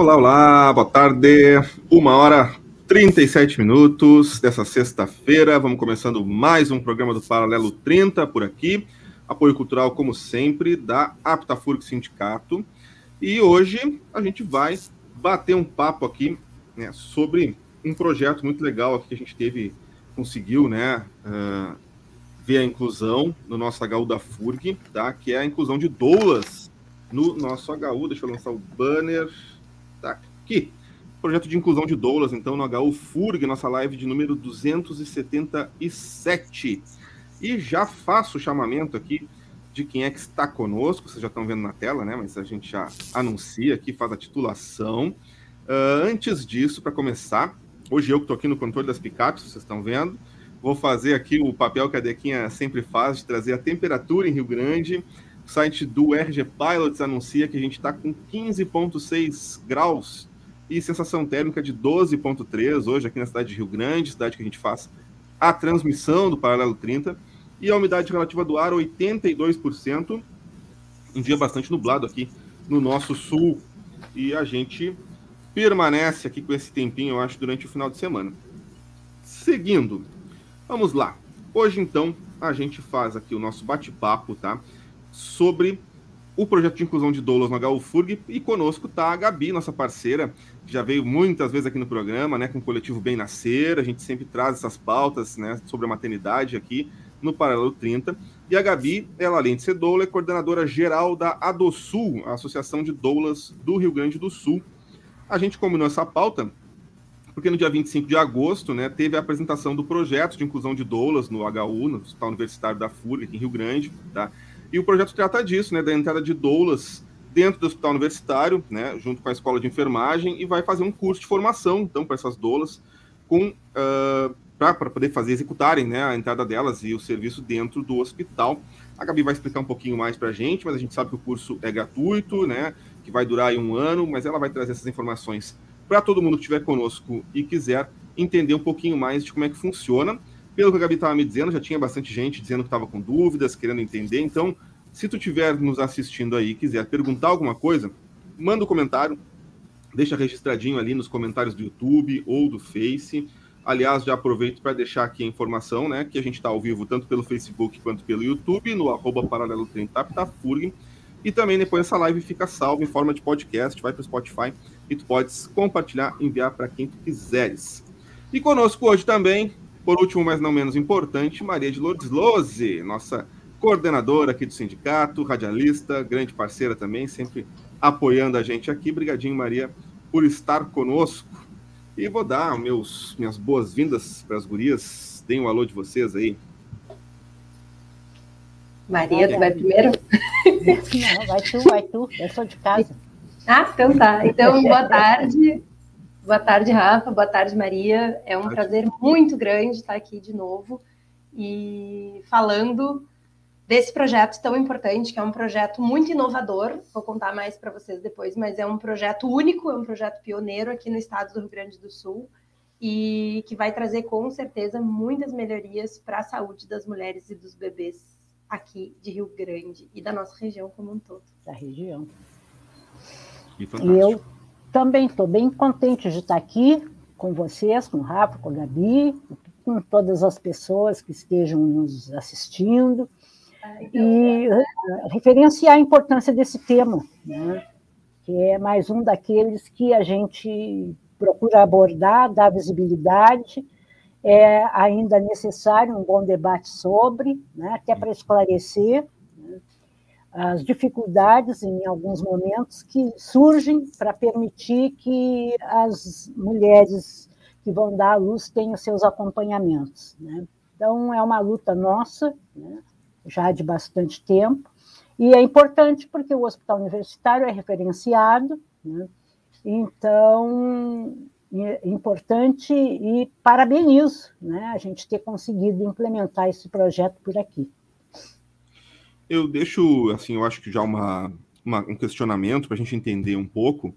Olá, olá, boa tarde. Uma hora 37 minutos dessa sexta-feira. Vamos começando mais um programa do Paralelo 30 por aqui. Apoio cultural, como sempre, da Aptafurg Sindicato. E hoje a gente vai bater um papo aqui né, sobre um projeto muito legal aqui que a gente teve, conseguiu, né, uh, ver a inclusão no nosso HU da FURG, tá? Que é a inclusão de doulas no nosso HU. Deixa eu lançar o banner. Aqui. Projeto de inclusão de doulas, então, no HU FURG, nossa live de número 277. E já faço o chamamento aqui de quem é que está conosco, vocês já estão vendo na tela, né? Mas a gente já anuncia aqui, faz a titulação. Uh, antes disso, para começar, hoje eu que estou aqui no controle das picapes, vocês estão vendo, vou fazer aqui o papel que a Dequinha sempre faz, de trazer a temperatura em Rio Grande. O site do RG Pilots anuncia que a gente está com 15,6 graus e sensação térmica de 12,3 hoje aqui na cidade de Rio Grande, cidade que a gente faz a transmissão do Paralelo 30. E a umidade relativa do ar, 82%. Um dia bastante nublado aqui no nosso sul. E a gente permanece aqui com esse tempinho, eu acho, durante o final de semana. Seguindo, vamos lá. Hoje, então, a gente faz aqui o nosso bate-papo, tá? sobre o projeto de inclusão de doulas no HUFURG e conosco está a Gabi, nossa parceira, já veio muitas vezes aqui no programa, né, com o coletivo Bem Nascer, a gente sempre traz essas pautas, né, sobre a maternidade aqui no Paralelo 30, e a Gabi, ela além de ser doula, é coordenadora geral da ADOSUL, a Associação de Doulas do Rio Grande do Sul. A gente combinou essa pauta porque no dia 25 de agosto, né, teve a apresentação do projeto de inclusão de doulas no HU, no Hospital Universitário da FURG, aqui em Rio Grande, tá? E o projeto trata disso, né, da entrada de doulas dentro do hospital universitário, né, junto com a escola de enfermagem, e vai fazer um curso de formação, então, para essas doulas, com uh, para poder fazer executarem, né, a entrada delas e o serviço dentro do hospital. A Gabi vai explicar um pouquinho mais para a gente, mas a gente sabe que o curso é gratuito, né, que vai durar um ano, mas ela vai trazer essas informações para todo mundo que estiver conosco e quiser entender um pouquinho mais de como é que funciona. Pelo que a Gabi estava me dizendo, já tinha bastante gente dizendo que estava com dúvidas, querendo entender. Então, se tu estiver nos assistindo aí quiser perguntar alguma coisa, manda um comentário, deixa registradinho ali nos comentários do YouTube ou do Face. Aliás, já aproveito para deixar aqui a informação, né, que a gente está ao vivo tanto pelo Facebook quanto pelo YouTube, no arroba paralelo 30 e também depois essa live fica salva em forma de podcast, vai para o Spotify e tu podes compartilhar, enviar para quem tu quiseres. E conosco hoje também por último, mas não menos importante, Maria de Lourdes Lose, nossa coordenadora aqui do sindicato, radialista, grande parceira também, sempre apoiando a gente aqui. Obrigadinho, Maria, por estar conosco. E vou dar meus, minhas boas-vindas para as gurias. Deem um alô de vocês aí. Maria, tu vai primeiro? Não, vai tu, vai tu. Eu sou de casa. Ah, então tá. Então, boa tarde. Boa tarde, Rafa. Boa tarde, Maria. É um prazer muito grande estar aqui de novo e falando desse projeto tão importante, que é um projeto muito inovador. Vou contar mais para vocês depois, mas é um projeto único, é um projeto pioneiro aqui no estado do Rio Grande do Sul e que vai trazer com certeza muitas melhorias para a saúde das mulheres e dos bebês aqui de Rio Grande e da nossa região como um todo. Da região. E eu também estou bem contente de estar aqui com vocês, com o Rafa, com a Gabi, com todas as pessoas que estejam nos assistindo, e eh, referenciar a importância desse tema, né? que é mais um daqueles que a gente procura abordar, dar visibilidade, é ainda necessário um bom debate sobre, né? até para esclarecer, as dificuldades em alguns momentos que surgem para permitir que as mulheres que vão dar à luz tenham seus acompanhamentos. Né? Então, é uma luta nossa, né? Já de bastante tempo, e é importante porque o hospital universitário é referenciado, né? então é importante e parabenizo né? a gente ter conseguido implementar esse projeto por aqui. Eu deixo, assim, eu acho que já uma, uma um questionamento para a gente entender um pouco,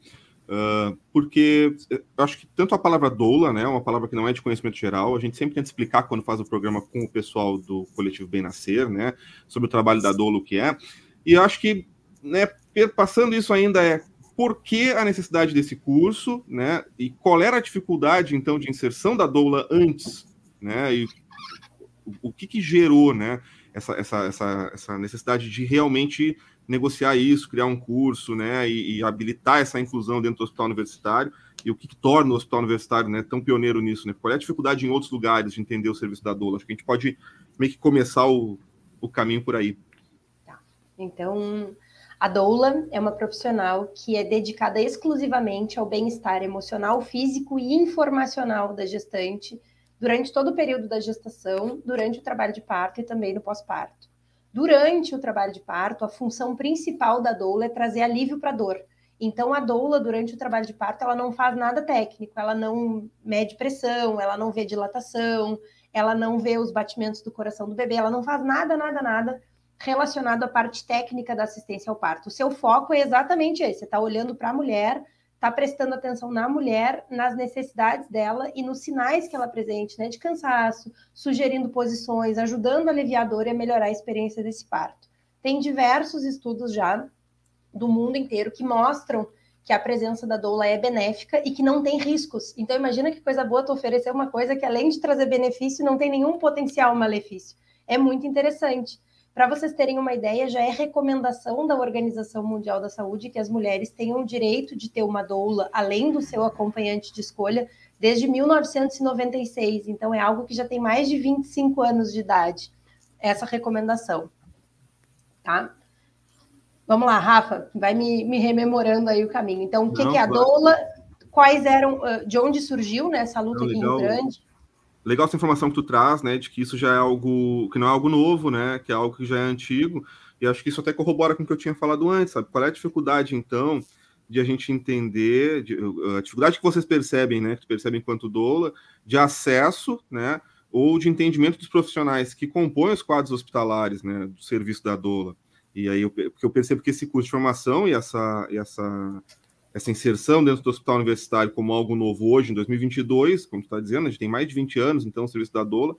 uh, porque eu acho que tanto a palavra doula, né, uma palavra que não é de conhecimento geral, a gente sempre tenta explicar quando faz o programa com o pessoal do coletivo Bem Nascer, né, sobre o trabalho da doula, o que é, e eu acho que, né, passando isso ainda é por que a necessidade desse curso, né? E qual era a dificuldade, então, de inserção da doula antes, né? E o que, que gerou, né? Essa, essa, essa, essa necessidade de realmente negociar isso, criar um curso, né? E, e habilitar essa inclusão dentro do hospital universitário e o que, que, torna o hospital universitário né, tão pioneiro nisso, né? Qual é a dificuldade em outros lugares de entender o serviço da doula? Acho que a gente pode meio que começar o, o caminho por aí. Tá. Então, a doula é uma profissional que é dedicada exclusivamente ao bem-estar emocional, físico e informacional da gestante durante todo o período da gestação, durante o trabalho de parto e também no pós-parto. Durante o trabalho de parto, a função principal da doula é trazer alívio para a dor. Então, a doula, durante o trabalho de parto, ela não faz nada técnico, ela não mede pressão, ela não vê dilatação, ela não vê os batimentos do coração do bebê, ela não faz nada, nada, nada relacionado à parte técnica da assistência ao parto. O seu foco é exatamente esse: você está olhando para a mulher, está prestando atenção na mulher, nas necessidades dela e nos sinais que ela apresente, né, de cansaço, sugerindo posições, ajudando a aliviar a dor e a melhorar a experiência desse parto. Tem diversos estudos já do mundo inteiro que mostram que a presença da doula é benéfica e que não tem riscos. Então imagina que coisa boa tu oferecer uma coisa que além de trazer benefício, não tem nenhum potencial malefício. É muito interessante. Para vocês terem uma ideia, já é recomendação da Organização Mundial da Saúde que as mulheres tenham o direito de ter uma doula, além do seu acompanhante de escolha, desde 1996. Então, é algo que já tem mais de 25 anos de idade, essa recomendação. Tá? Vamos lá, Rafa, vai me, me rememorando aí o caminho. Então, o que, Não, que é a doula? Quais eram, de onde surgiu né, essa luta aqui em Grande? Legal essa informação que tu traz, né, de que isso já é algo que não é algo novo, né, que é algo que já é antigo, e acho que isso até corrobora com o que eu tinha falado antes, sabe? Qual é a dificuldade, então, de a gente entender, de, a dificuldade que vocês percebem, né, que percebem enquanto doula, de acesso, né, ou de entendimento dos profissionais que compõem os quadros hospitalares, né, do serviço da doula. E aí eu, eu percebo que esse curso de formação e essa, e essa essa inserção dentro do hospital universitário como algo novo hoje, em 2022, como tu está dizendo, a gente tem mais de 20 anos, então, o serviço da doula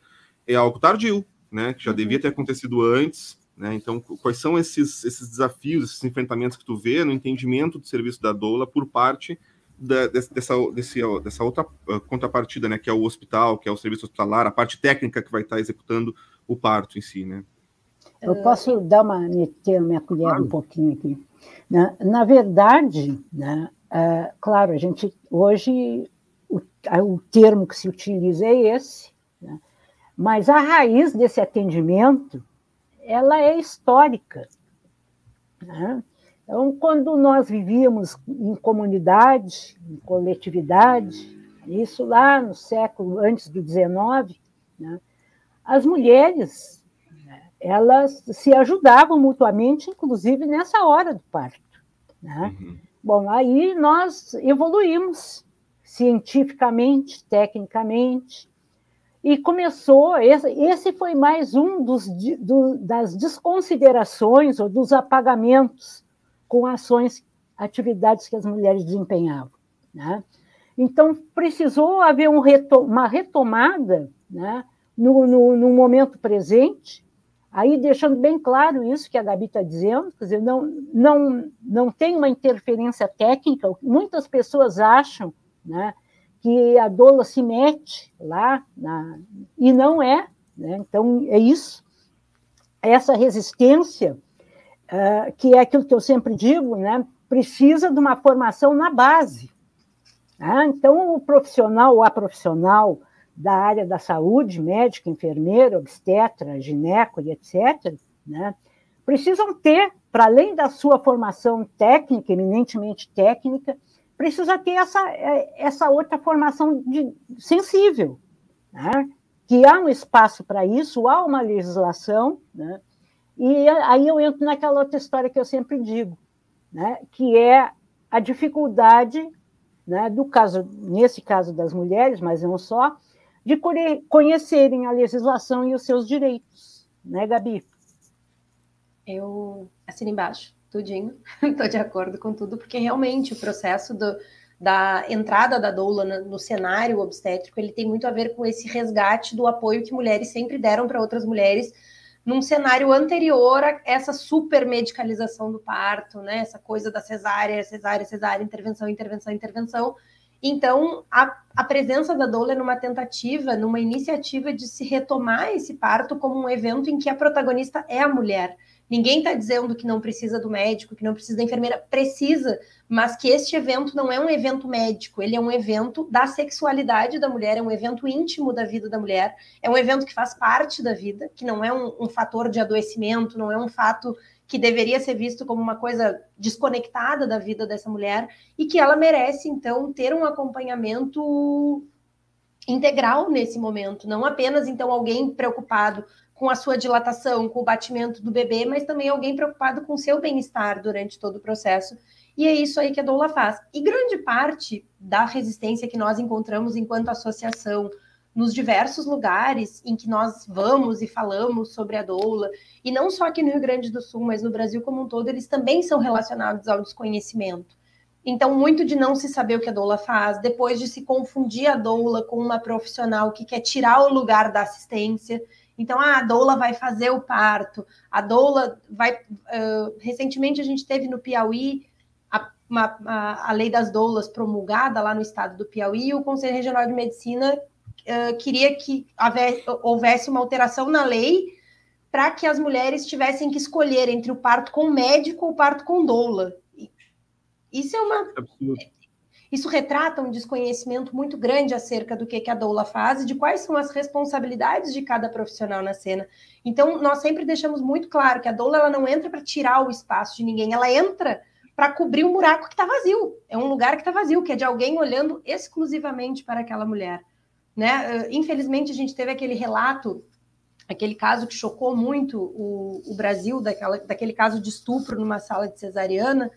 é algo tardio, né, que já uhum. devia ter acontecido antes, né, então, quais são esses, esses desafios, esses enfrentamentos que tu vê no entendimento do serviço da doula por parte da, dessa, desse, dessa outra uh, contrapartida, né, que é o hospital, que é o serviço hospitalar, a parte técnica que vai estar executando o parto em si, né? Eu posso dar uma meter minha colher claro. um pouquinho aqui. Na, na verdade, né, é, claro, a gente hoje o, o, termo que se utiliza é esse, né, mas a raiz desse atendimento ela é histórica. Né? Então, quando nós vivíamos em comunidade, em coletividade, isso lá no século antes do XIX, né, as mulheres elas se ajudavam mutuamente, inclusive nessa hora do parto. Né? Uhum. Bom, aí nós evoluímos cientificamente, tecnicamente, e começou. Esse, esse foi mais um dos, do, das desconsiderações ou dos apagamentos com ações, atividades que as mulheres desempenhavam. Né? Então, precisou haver um reto, uma retomada né, no, no, no momento presente Aí, deixando bem claro isso que a Gabi está dizendo, quer dizer, não, não, não tem uma interferência técnica, muitas pessoas acham né, que a doula se mete lá, na, e não é, né? então é isso, essa resistência, uh, que é aquilo que eu sempre digo, né, precisa de uma formação na base. Né? Então, o profissional ou a profissional da área da saúde, médico, enfermeiro, obstetra, gineco e etc., né, precisam ter, para além da sua formação técnica, eminentemente técnica, precisa ter essa, é, essa outra formação de, sensível, né, que há um espaço para isso, há uma legislação, né, e aí eu entro naquela outra história que eu sempre digo, né, que é a dificuldade, né, do caso, nesse caso das mulheres, mas não só, de conhecerem a legislação e os seus direitos, né, Gabi? Eu assino embaixo, tudinho, estou de acordo com tudo, porque realmente o processo do, da entrada da doula no, no, cenário obstétrico, ele tem muito a ver com esse resgate do apoio que mulheres sempre deram para outras mulheres num cenário anterior a essa super medicalização do parto, né? Essa coisa da cesárea, cesárea, cesárea, intervenção, intervenção, intervenção. Então, a, a presença da doula é numa tentativa, numa iniciativa de se retomar esse parto como um evento em que a protagonista é a mulher. Ninguém está dizendo que não precisa do médico, que não precisa da enfermeira. Precisa, mas que este evento não é um evento médico, ele é um evento da sexualidade da mulher, é um evento íntimo da vida da mulher, é um evento que faz parte da vida, que não é um, um fator de adoecimento, não é um fato que deveria ser visto como uma coisa desconectada da vida dessa mulher e que ela merece, então, ter um acompanhamento integral nesse momento, não apenas então alguém preocupado com a sua dilatação, com o batimento do bebê, mas também alguém preocupado com o seu bem-estar durante todo o processo. E é isso aí que a doula faz. E grande parte da resistência que nós encontramos enquanto associação nos diversos lugares em que nós vamos e falamos sobre a doula, e não só aqui no Rio Grande do Sul, mas no Brasil como um todo, eles também são relacionados ao desconhecimento. Então, muito de não se saber o que a doula faz, depois de se confundir a doula com uma profissional que quer tirar o lugar da assistência. Então, ah, a doula vai fazer o parto, a doula vai. Uh, recentemente a gente teve no Piauí a, uma, a, a, lei das doulas promulgada lá no estado do Piauí, e o Conselho Regional de Medicina uh, queria que houvesse uma alteração na lei para que as mulheres tivessem que escolher entre o parto com médico ou o parto com doula. Isso é uma. Absurdo. Isso retrata um desconhecimento muito grande acerca do que, que a doula faz e de quais são as responsabilidades de cada profissional na cena. Então, nós sempre deixamos muito claro que a doula ela não entra para tirar o espaço de ninguém, ela entra para cobrir um buraco que está vazio. É um lugar que está vazio, que é de alguém olhando exclusivamente para aquela mulher. Né? Infelizmente, a gente teve aquele relato, aquele caso que chocou muito o, o Brasil, daquela, daquele caso de estupro numa sala de cesariana,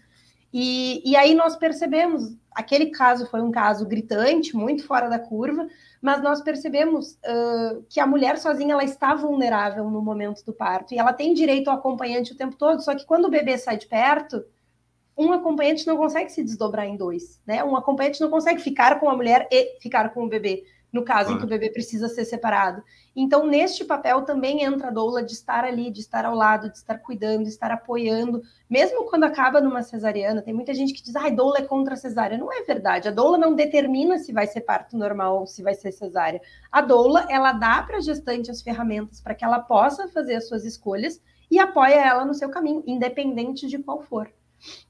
e, e aí nós percebemos, aquele caso foi um caso gritante, muito fora da curva, mas nós percebemos uh, que a mulher sozinha ela está vulnerável no momento do parto e ela tem direito ao acompanhante o tempo todo, só que quando o bebê sai de perto, um acompanhante não consegue se desdobrar em dois, né? Um acompanhante não consegue ficar com a mulher e ficar com o bebê no caso em que o bebê precisa ser separado. Então, neste papel também entra a doula de estar ali, de estar ao lado, de estar cuidando, de estar apoiando, mesmo quando acaba numa cesariana. Tem muita gente que diz, ah, doula é contra a cesárea. Não é verdade. A doula não determina se vai ser parto normal ou se vai ser cesárea. A doula, ela dá para a gestante as ferramentas para que ela possa fazer as suas escolhas e apoia ela no seu caminho, independente de qual for.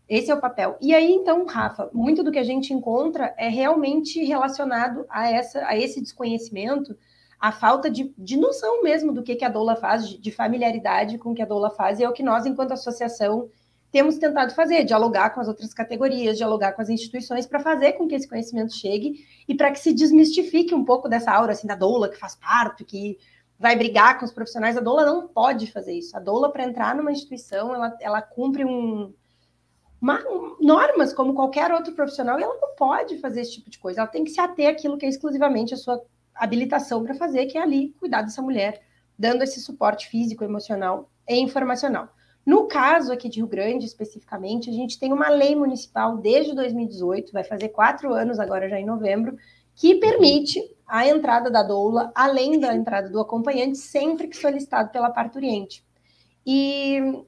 Esse é o papel. E aí, então, Rafa, muito do que a gente encontra é realmente relacionado a, essa, a esse desconhecimento, a falta de, de noção mesmo do que, que a doula faz, de, de familiaridade com o que a doula faz, e é o que nós, enquanto associação, temos tentado fazer, dialogar com as outras categorias, dialogar com as instituições para fazer com que esse conhecimento chegue e para que se desmistifique um pouco dessa aura assim da doula que faz parto, que vai brigar com os profissionais. A doula não pode fazer isso. A doula para entrar numa instituição, ela, ela cumpre um, uma, normas como qualquer outro profissional e ela não pode fazer esse tipo de coisa. Ela tem que se ater àquilo que é exclusivamente a sua habilitação para fazer, que é ali cuidar dessa mulher, dando esse suporte físico, emocional e informacional. No caso aqui de Rio Grande, especificamente, a gente tem uma lei municipal desde 2018, vai fazer quatro anos agora, já em novembro, que permite a entrada da doula, além da entrada do acompanhante, sempre que solicitado pela parturiente. E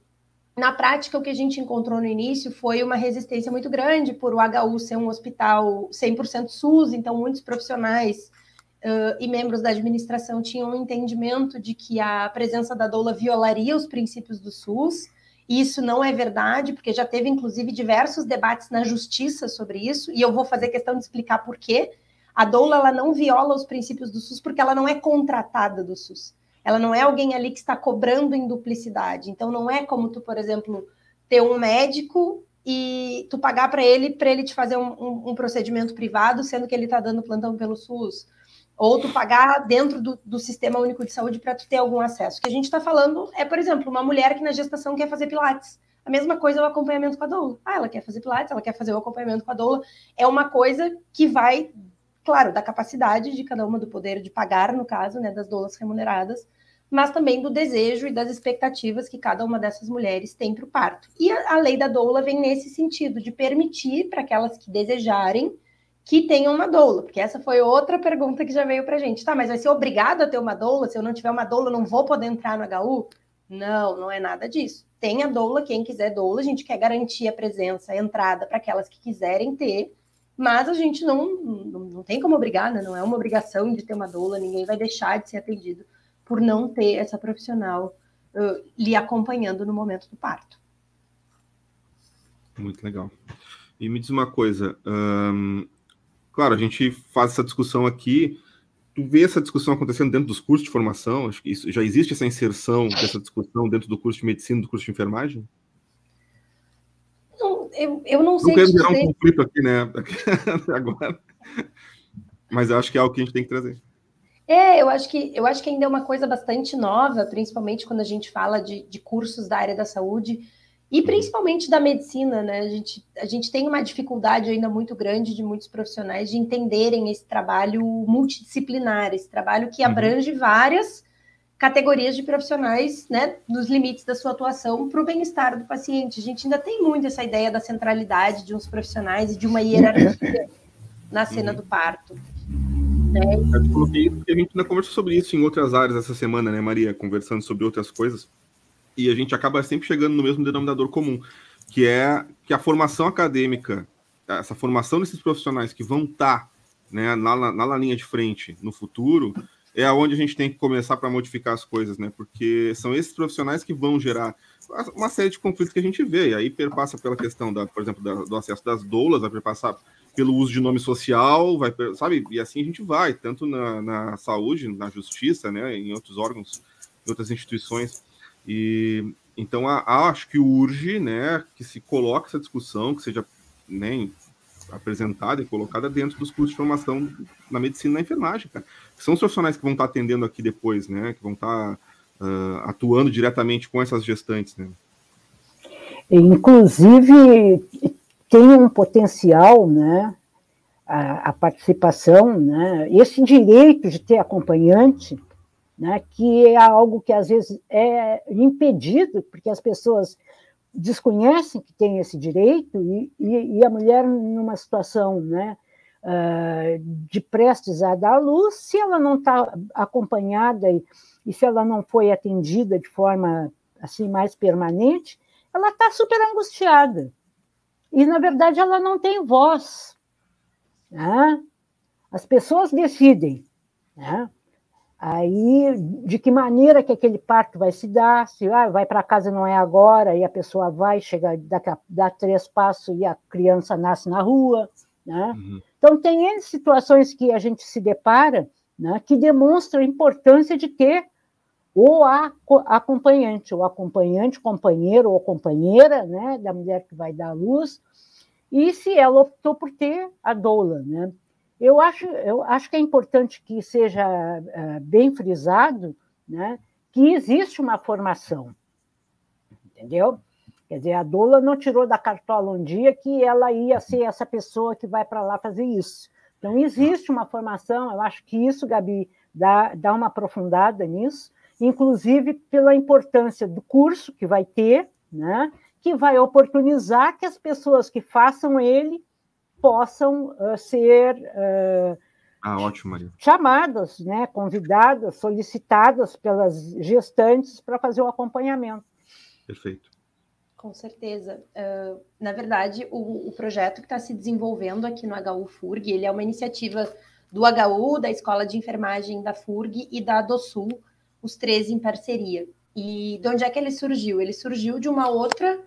na prática, o que a gente encontrou no início foi uma resistência muito grande por o HU ser um hospital 100% SUS, então muitos profissionais uh, e membros da administração tinham um entendimento de que a presença da doula violaria os princípios do SUS. E isso não é verdade, porque já teve inclusive diversos debates na justiça sobre isso, e eu vou fazer questão de explicar por quê. A doula ela não viola os princípios do SUS porque ela não é contratada do SUS. Ela não é alguém ali que está cobrando em duplicidade. Então, não é como tu, por exemplo, ter um médico e tu pagar para ele para ele te fazer um, um, um, procedimento privado, sendo que ele está dando plantão pelo SUS. Ou tu pagar dentro do, do Sistema Único de Saúde para tu ter algum acesso. O que a gente está falando é, por exemplo, uma mulher que na gestação quer fazer pilates. A mesma coisa é o acompanhamento com a doula. Ah, ela quer fazer pilates, ela quer fazer o acompanhamento com a doula. É uma coisa que vai, claro, da capacidade de cada uma do poder de pagar, no caso, né, das doulas remuneradas, mas também do desejo e das expectativas que cada uma dessas mulheres tem para o parto. E a, a, lei da doula vem nesse sentido, de permitir para aquelas que desejarem que tenham uma doula, porque essa foi outra pergunta que já veio para a gente. Tá, mas vai ser obrigado a ter uma doula? Se eu não tiver uma doula, não vou poder entrar no HU? Não, não é nada disso. Tem a doula, quem quiser doula, a gente quer garantir a presença, a entrada para aquelas que quiserem ter, mas a gente não, não, não tem como obrigar, né? não é uma obrigação de ter uma doula, ninguém vai deixar de ser atendido por não ter essa profissional uh, lhe acompanhando no momento do parto. Muito legal. E me diz uma coisa, claro, a gente faz essa discussão aqui, tu vê essa discussão acontecendo dentro dos cursos de formação? Acho que isso, já existe essa inserção dessa discussão dentro do curso de medicina, do curso de enfermagem? Eu, eu não sei. Não quero gerar um conflito aqui, né? Agora. Mas eu acho que é algo que a gente tem que trazer. É, eu acho que eu acho que ainda é uma coisa bastante nova, principalmente quando a gente fala de, de cursos da área da saúde e principalmente da medicina, né? A gente, a gente tem uma dificuldade ainda muito grande de muitos profissionais de entenderem esse trabalho multidisciplinar, esse trabalho que uhum. abrange várias categorias de profissionais, né, nos limites da sua atuação para o bem-estar do paciente. A gente ainda tem muito essa ideia da centralidade de uns profissionais e de uma hierarquia na cena do parto. Né? Eu coloquei isso porque a gente ainda conversou sobre isso em outras áreas essa semana, né, Maria? Conversando sobre outras coisas e a gente acaba sempre chegando no mesmo denominador comum, que é que a formação acadêmica, essa formação desses profissionais que vão estar tá, né, na, na linha de frente no futuro, é aonde a gente tem que começar para modificar as coisas, né? Porque são esses profissionais que vão gerar uma série de conflitos que a gente vê. E aí perpassa pela questão, da, por exemplo, da, do acesso das doulas, vai perpassar pelo uso de nome social, vai, sabe? E assim a gente vai, tanto na, na saúde, na justiça, né? Em outros órgãos, em outras instituições. E então a, acho que urge, né, que se coloque essa discussão, que seja né, apresentada e colocada dentro dos cursos de formação na medicina e na enfermagem, cara. São os profissionais que vão estar atendendo aqui depois, né, que vão estar uh, atuando diretamente com essas gestantes, né. Inclusive tem um potencial, né, a, a participação, né, esse direito de ter acompanhante né, que é algo que às vezes é impedido, porque as pessoas desconhecem que tem esse direito, e, e, e a mulher, numa situação né, uh, de prestes a dar à luz, se ela não está acompanhada e, e se ela não foi atendida de forma assim mais permanente, ela está super angustiada. E, na verdade, ela não tem voz. Né? As pessoas decidem. Né? Aí, de que maneira que aquele parto vai se dar? Se ah, vai para casa não é agora, e a pessoa vai, chega, a, dá três passos e a criança nasce na rua. Né? Uhum. Então, tem situações que a gente se depara né, que demonstram a importância de ter o acompanhante, o acompanhante, companheiro ou companheira né, da mulher que vai dar à luz, e se ela optou por ter a doula. Né? Eu acho, eu acho que é importante que seja uh, bem frisado né, que existe uma formação, entendeu? Quer dizer, a doula não tirou da cartola um dia que ela ia ser essa pessoa que vai para lá fazer isso. Então, existe uma formação, eu acho que isso, Gabi, dá, dá uma aprofundada nisso, inclusive pela importância do curso que vai ter, né, que vai oportunizar que as pessoas que façam ele possam uh, ser uh, ah, ótimo, Maria. chamadas, né, convidadas, solicitadas pelas gestantes para fazer o acompanhamento. Perfeito. Com certeza. Uh, na verdade, o, o projeto que está se desenvolvendo aqui no HU FURG, ele é uma iniciativa do HU, da Escola de Enfermagem da FURG e da DOSUL, os três em parceria. E de onde é que ele surgiu? Ele surgiu de uma outra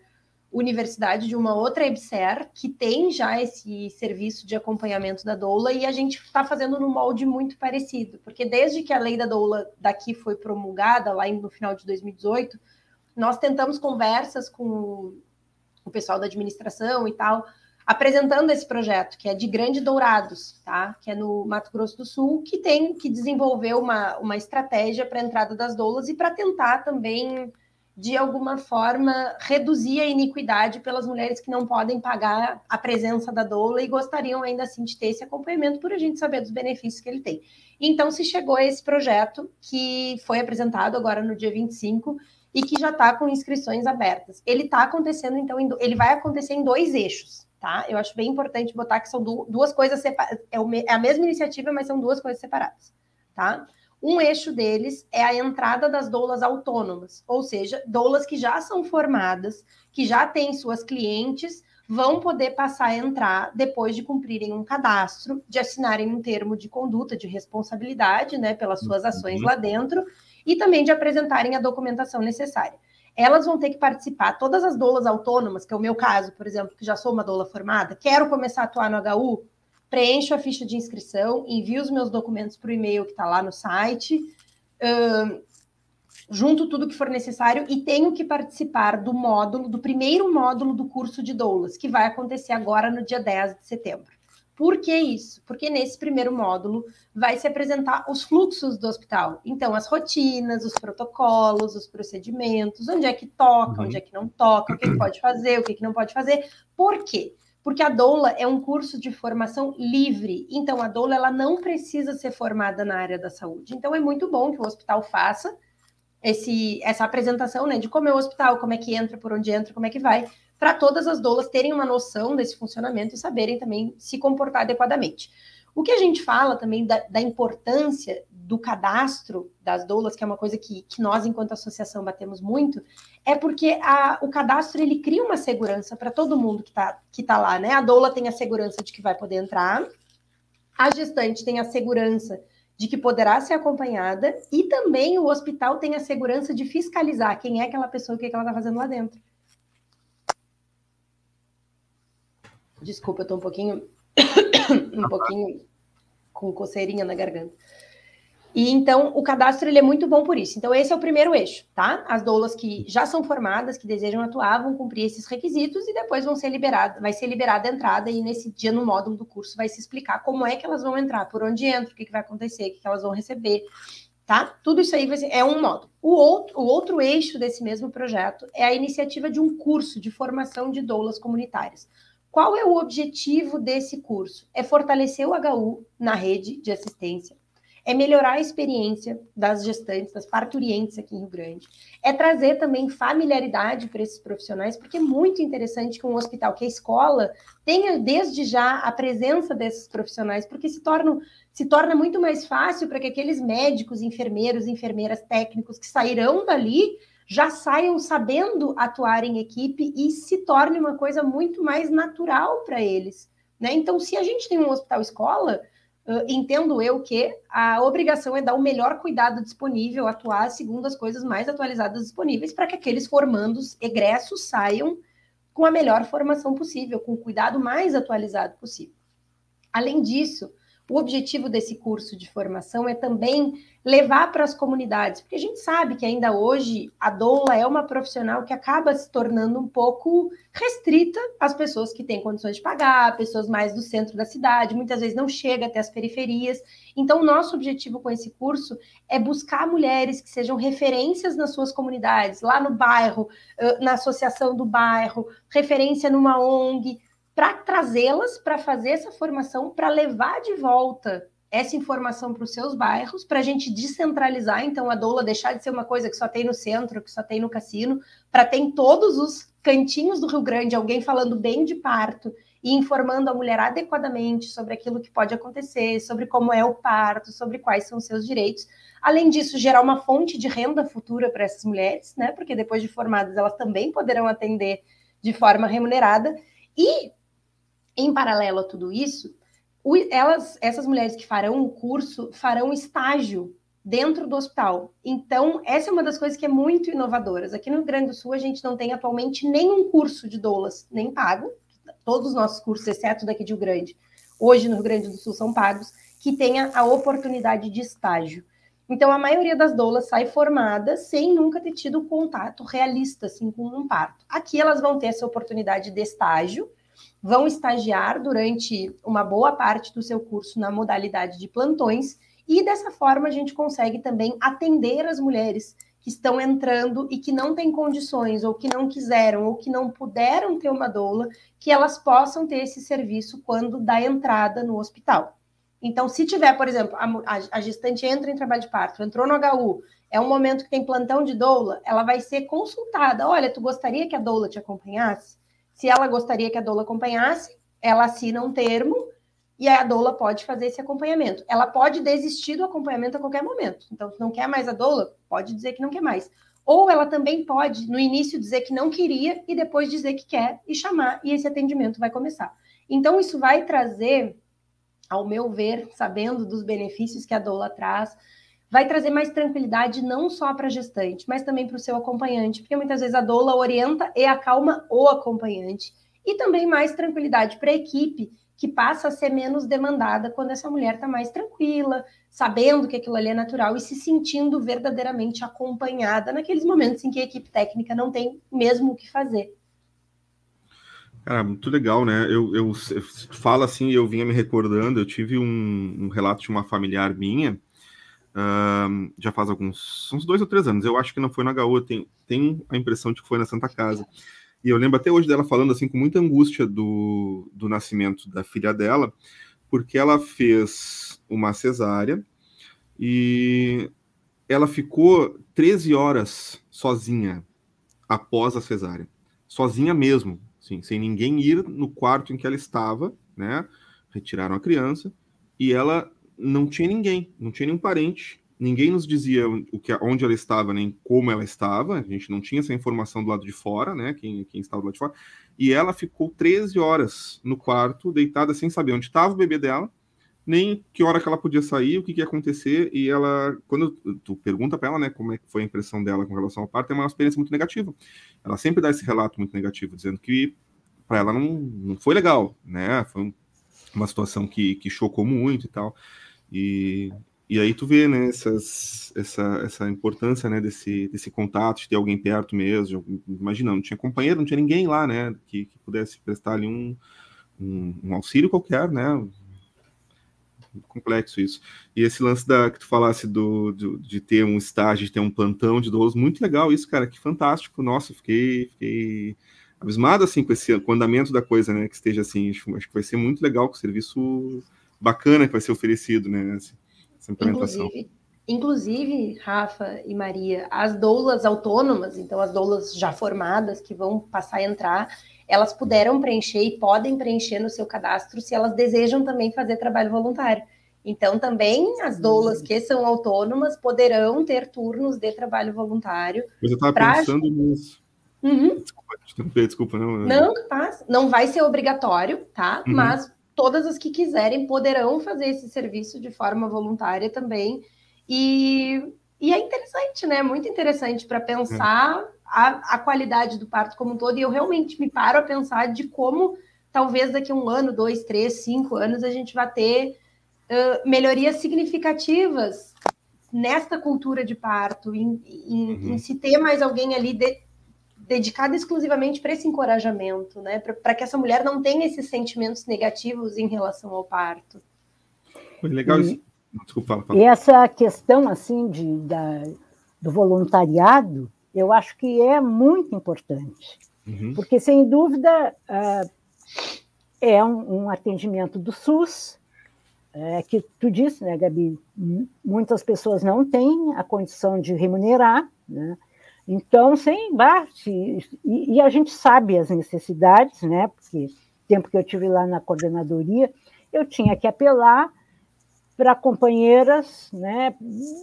universidade de uma outra EBSER que tem já esse serviço de acompanhamento da doula e a gente está fazendo no molde muito parecido, porque desde que a lei da doula daqui foi promulgada, lá no final de 2018, nós tentamos conversas com o pessoal da administração e tal, apresentando esse projeto, que é de Grande Dourados, tá? Que é no Mato Grosso do Sul, que tem que desenvolver uma, uma estratégia para a entrada das doulas e para tentar também de alguma forma, reduzir a iniquidade pelas mulheres que não podem pagar a presença da doula e gostariam ainda assim de ter esse acompanhamento por a gente saber dos benefícios que ele tem. Então, se chegou a esse projeto que foi apresentado agora no dia 25 e que já está com inscrições abertas. Ele está acontecendo, então, ele vai acontecer em dois eixos, tá? Eu acho bem importante botar que são duas coisas separadas. É, é a mesma iniciativa, mas são duas coisas separadas, tá? Um eixo deles é a entrada das doulas autônomas, ou seja, doulas que já são formadas, que já têm suas clientes, vão poder passar a entrar depois de cumprirem um cadastro, de assinarem um termo de conduta, de responsabilidade, né, pelas suas ações uhum. lá dentro, e também de apresentarem a documentação necessária. Elas vão ter que participar, todas as doulas autônomas, que é o meu caso, por exemplo, que já sou uma doula formada, quero começar a atuar no HU, preencho a ficha de inscrição, envio os meus documentos para o e-mail que está lá no site, junto tudo que for necessário e tenho que participar do módulo, do primeiro módulo do curso de doulas, que vai acontecer agora no dia 10 de setembro. Por que isso? Porque nesse primeiro módulo vai se apresentar os fluxos do hospital. Então, as rotinas, os protocolos, os procedimentos, onde é que toca, uhum. onde é que não toca, o que, que pode fazer, o que, que não pode fazer. Por quê? Porque a doula é um curso de formação livre. Então, a doula ela não precisa ser formada na área da saúde. Então, é muito bom que o hospital faça esse, essa apresentação né, de como é o hospital, como é que entra, por onde entra, como é que vai, para todas as doulas terem uma noção desse funcionamento e saberem também se comportar adequadamente. O que a gente fala também da, da importância do cadastro das doulas, que é uma coisa que, que nós, enquanto associação, batemos muito, é porque a, o cadastro ele cria uma segurança para todo mundo que está que tá lá, né? A doula tem a segurança de que vai poder entrar, a gestante tem a segurança de que poderá ser acompanhada, e também o hospital tem a segurança de fiscalizar quem é aquela pessoa e o que, é que ela está fazendo lá dentro. Desculpa, eu estou um pouquinho, um pouquinho com coceirinha na garganta. E então o cadastro ele é muito bom por isso. Então esse é o primeiro eixo, tá? As doulas que já são formadas, que desejam atuar, vão cumprir esses requisitos e depois vão ser liberadas, vai ser liberada a entrada e nesse dia no módulo do curso vai se explicar como é que elas vão entrar, por onde entram, o que, que vai acontecer, o que, que elas vão receber, tá? Tudo isso aí ser, é um módulo. O outro, o outro eixo desse mesmo projeto é a iniciativa de um curso de formação de doulas comunitárias. Qual é o objetivo desse curso? É fortalecer o HU na rede de assistência, é melhorar a experiência das gestantes, das parturientes aqui em Rio Grande, é trazer também familiaridade para esses profissionais, porque é muito interessante que um hospital, que a escola, tenha desde já a presença desses profissionais, porque se, se torna muito mais fácil para que aqueles médicos, enfermeiros, enfermeiras, técnicos que sairão dali já saiam sabendo atuar em equipe e se torne uma coisa muito mais natural para eles. Né? Então, se a gente tem um hospital escola, uh, entendo eu que a obrigação é dar o melhor cuidado disponível, atuar segundo as coisas mais atualizadas disponíveis, para que aqueles formandos egressos saiam com a melhor formação possível, com o cuidado mais atualizado possível. Além disso, o objetivo desse curso de formação é também levar para as comunidades, porque a gente sabe que ainda hoje a doula é uma profissional que acaba se tornando um pouco restrita às pessoas que têm condições de pagar, pessoas mais do centro da cidade, muitas vezes não chega até as periferias. Então, nosso objetivo com esse curso é buscar mulheres que sejam referências nas suas comunidades, lá no bairro, na associação do bairro, referência numa ONG, para trazê-las para fazer essa formação, para levar de volta essa informação para os seus bairros, para a gente descentralizar, então, a doula deixar de ser uma coisa que só tem no centro, que só tem no cassino, para ter em todos os cantinhos do Rio Grande alguém falando bem de parto e informando a mulher adequadamente sobre aquilo que pode acontecer, sobre como é o parto, sobre quais são seus direitos. Além disso, gerar uma fonte de renda futura para essas mulheres, né? Porque depois de formadas, elas também poderão atender de forma remunerada. E, em paralelo a tudo isso, elas, essas mulheres que farão o curso farão estágio dentro do hospital. Então, essa é uma das coisas que é muito inovadoras. Aqui no Rio Grande do Sul, a gente não tem atualmente nenhum curso de doulas, nem pago. Todos os nossos cursos, exceto daqui de Rio Grande, hoje no Rio Grande do Sul são pagos, que tenha a oportunidade de estágio. Então, a maioria das doulas sai formada sem nunca ter tido contato realista assim, com um parto. Aqui elas vão ter essa oportunidade de estágio, vão estagiar durante uma boa parte do seu curso na modalidade de plantões, e dessa forma a gente consegue também atender as mulheres que estão entrando e que não têm condições, ou que não quiseram, ou que não puderam ter uma doula, que elas possam ter esse serviço quando dá entrada no hospital. Então, se tiver, por exemplo, a, a, gestante entra em trabalho de parto, entrou no HU, é um momento que tem plantão de doula, ela vai ser consultada. Olha, tu gostaria que a doula te acompanhasse? Se ela gostaria que a doula acompanhasse, ela assina um termo e a doula pode fazer esse acompanhamento. Ela pode desistir do acompanhamento a qualquer momento. Então, se não quer mais a doula, pode dizer que não quer mais. Ou ela também pode, no início, dizer que não queria e depois dizer que quer e chamar, e esse atendimento vai começar. Então, isso vai trazer, ao meu ver, sabendo dos benefícios que a doula traz, vai trazer mais tranquilidade não só para a gestante, mas também para o seu acompanhante, porque muitas vezes a doula orienta e acalma o acompanhante. E também mais tranquilidade para a equipe, que passa a ser menos demandada quando essa mulher está mais tranquila, sabendo que aquilo ali é natural e se sentindo verdadeiramente acompanhada naqueles momentos em que a equipe técnica não tem mesmo o que fazer. Cara, muito legal, né? Eu, eu, eu falo assim, eu vinha me recordando, eu tive um, um relato de uma familiar minha, uh, já faz alguns, uns dois ou três anos, eu acho que não foi na eu tenho, tenho a impressão de que foi na Santa Casa. E eu lembro até hoje dela falando assim com muita angústia do, do nascimento da filha dela, porque ela fez uma cesárea e ela ficou 13 horas sozinha após a cesárea. Sozinha mesmo, sim, sem ninguém ir no quarto em que ela estava, né? Retiraram a criança e ela não tinha ninguém, não tinha nenhum parente, ninguém nos dizia o que, onde ela estava, nem como ela estava, a gente não tinha essa informação do lado de fora, né, quem, quem estava do lado de fora, e ela ficou 13 horas no quarto, deitada, sem saber onde estava o bebê dela, nem que hora que ela podia sair, o que, que ia acontecer, e ela, quando tu pergunta para ela, né, como é que foi a impressão dela com relação ao parto, é uma experiência muito negativa. Ela sempre dá esse relato muito negativo, dizendo que para ela não, não foi legal, né, foi uma situação que, que chocou muito e tal, e, e aí tu vê, né, essas, essa, essa importância, né, desse, desse contato, de ter alguém perto mesmo. Imagina, não tinha companheiro, não tinha ninguém lá, né, que, que pudesse prestar ali um, um, um, auxílio qualquer, né. Complexo isso. E esse lance da que tu falasse do, do, de ter um estágio, de ter um plantão de idoso, muito legal isso, cara, que fantástico. Nossa, fiquei, fiquei abismado assim com esse com o andamento da coisa, né, que esteja assim. Acho, acho que vai ser muito legal, com o serviço bacana que vai ser oferecido, né, assim essa implementação. Inclusive, inclusive, Rafa e Maria, as doulas autônomas, então as doulas já formadas que vão passar a entrar, elas puderam preencher e podem preencher no seu cadastro se elas desejam também fazer trabalho voluntário. Então, também as doulas que são autônomas poderão ter turnos de trabalho voluntário. Mas eu estava pra... pensando nisso. Uhum. Desculpa, desculpa, não. Não, capaz. Não vai ser obrigatório, tá? Uhum. Mas todas as que quiserem poderão fazer esse serviço de forma voluntária também. E, e é interessante, né? Muito interessante para pensar é. a, a qualidade do parto como um todo. E eu realmente me paro a pensar de como talvez daqui a um ano, dois, três, cinco anos, a gente vai ter uh, melhorias significativas nesta cultura de parto, em, em, uhum. em se ter mais alguém ali de, dedicada exclusivamente para esse encorajamento, né? Para que essa mulher não tenha esses sentimentos negativos em relação ao parto. Foi legal e, isso. Desculpa, fala, fala. E essa questão assim de, da, do voluntariado, eu acho que é muito importante, uhum. porque sem dúvida uh, é um, um, atendimento do SUS. É, que tu disse, né, Gabi? Muitas pessoas não têm a condição de remunerar, né? Então, sem bate, e, e, a gente sabe as necessidades, né? Porque tempo que eu tive lá na coordenadoria, eu tinha que apelar para companheiras, né,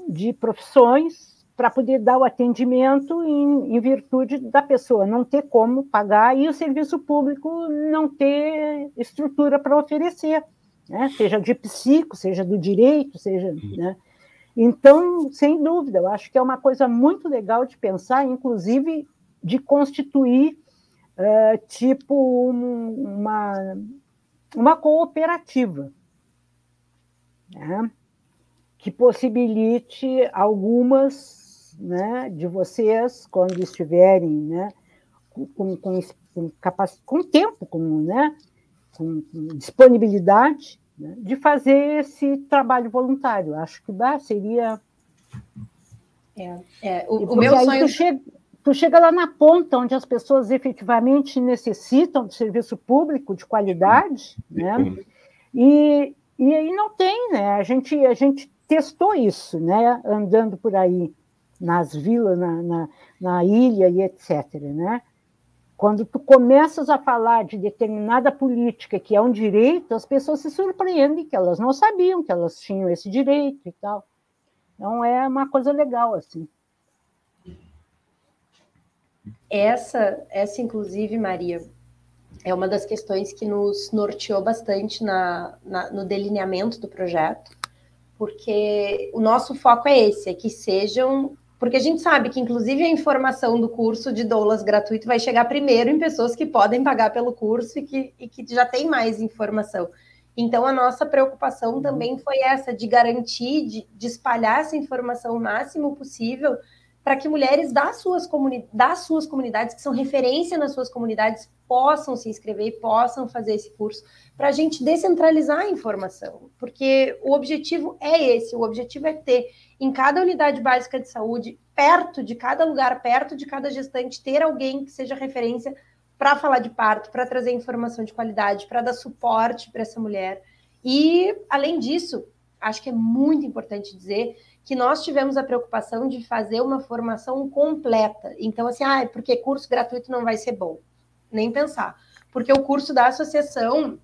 de profissões para poder dar o atendimento em, em, virtude da pessoa não ter como pagar e o serviço público não ter estrutura para oferecer, né? seja de psico, seja do direito, seja, né? Então, sem dúvida, eu acho que é uma coisa muito legal de pensar, inclusive de constituir uh, tipo um, uma, uma cooperativa, né? que possibilite algumas né, de vocês, quando estiverem né, com, com, com, capac... com tempo, com, né, com disponibilidade, né, de fazer esse trabalho voluntário. Acho que bah, seria. É, é, o, o meu sonho. Tu chega, tu chega lá na ponta, onde as pessoas efetivamente necessitam de serviço público de qualidade, né? E, e aí não tem, né? A gente, a gente testou isso, né? Andando por aí nas vilas, na, na, na ilha e etc. Né? Quando tu começas a falar de determinada política que é um direito, as pessoas se surpreendem que elas não sabiam que elas tinham esse direito e tal. Então é uma coisa legal assim. Essa, essa inclusive, Maria, é uma das questões que nos norteou bastante na, na, no delineamento do projeto, porque o nosso foco é esse, é que sejam. Porque a gente sabe que, inclusive, a informação do curso de doulas gratuito vai chegar primeiro em pessoas que podem pagar pelo curso e que, e que já tem mais informação. Então, a nossa preocupação uhum. também foi essa, de garantir, de, de espalhar essa informação o máximo possível, para que mulheres das suas, comuni das suas comunidades, que são referência nas suas comunidades, possam se inscrever e possam fazer esse curso, para a gente descentralizar a informação, porque o objetivo é esse: o objetivo é ter em cada unidade básica de saúde, perto de cada lugar, perto de cada gestante, ter alguém que seja referência para falar de parto, para trazer informação de qualidade, para dar suporte para essa mulher. E, além disso, acho que é muito importante dizer que nós tivemos a preocupação de fazer uma formação completa. Então, assim, ah, porque curso gratuito não vai ser bom. Nem pensar. Porque o curso da associação,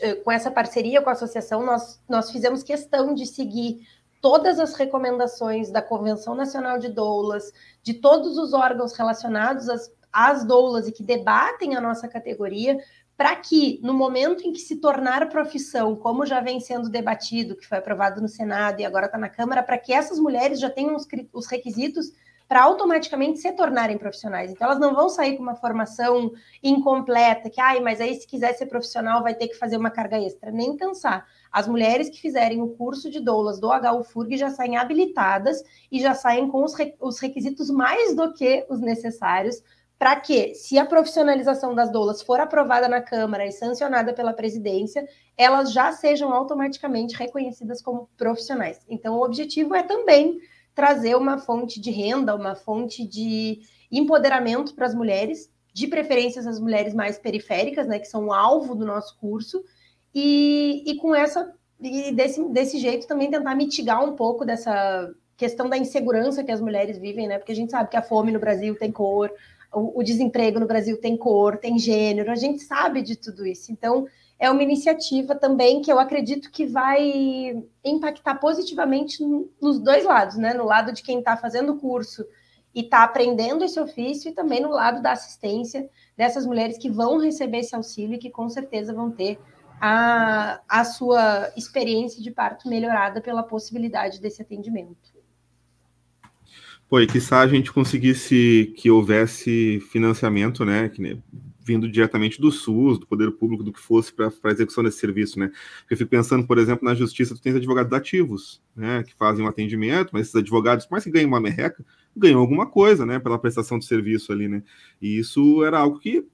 eh, com essa parceria com a associação, nós, nós fizemos questão de seguir todas as recomendações da Convenção Nacional de Doulas, de todos os órgãos relacionados às, às doulas e que debatem a nossa categoria, para que, no momento em que se tornar profissão, como já vem sendo debatido, que foi aprovado no Senado e agora está na Câmara, para que essas mulheres já tenham os, os requisitos para automaticamente se tornarem profissionais. Então, elas não vão sair com uma formação incompleta, que, ai, mas aí se quiser ser profissional vai ter que fazer uma carga extra. Nem pensar. As mulheres que fizerem o curso de doulas do HUFURG já saem habilitadas e já saem com os, re os requisitos mais do que os necessários para que, se a profissionalização das doulas for aprovada na Câmara e sancionada pela presidência, elas já sejam automaticamente reconhecidas como profissionais. Então, o objetivo é também trazer uma fonte de renda, uma fonte de empoderamento para as mulheres, de preferência as mulheres mais periféricas, né, que são alvo do nosso curso, e, e com essa e desse, desse jeito também tentar mitigar um pouco dessa questão da insegurança que as mulheres vivem, né? Porque a gente sabe que a fome no Brasil tem cor, o, o desemprego no Brasil tem cor, tem gênero, a gente sabe de tudo isso. Então, é uma iniciativa também que eu acredito que vai impactar positivamente nos dois lados, né? No lado de quem está fazendo o curso e está aprendendo esse ofício, e também no lado da assistência dessas mulheres que vão receber esse auxílio e que com certeza vão ter a, a sua experiência de parto melhorada pela possibilidade desse atendimento. Pô, e quiçá a gente conseguisse que houvesse financiamento, né, que, vindo diretamente do SUS, do poder público, do que fosse para a execução desse serviço, né? Eu fico pensando, por exemplo, na justiça, tu tens advogados ativos, né, que fazem um atendimento, mas esses advogados, por mais que ganhem uma merreca, ganham alguma coisa, né, pela prestação de serviço ali, né? E isso era algo que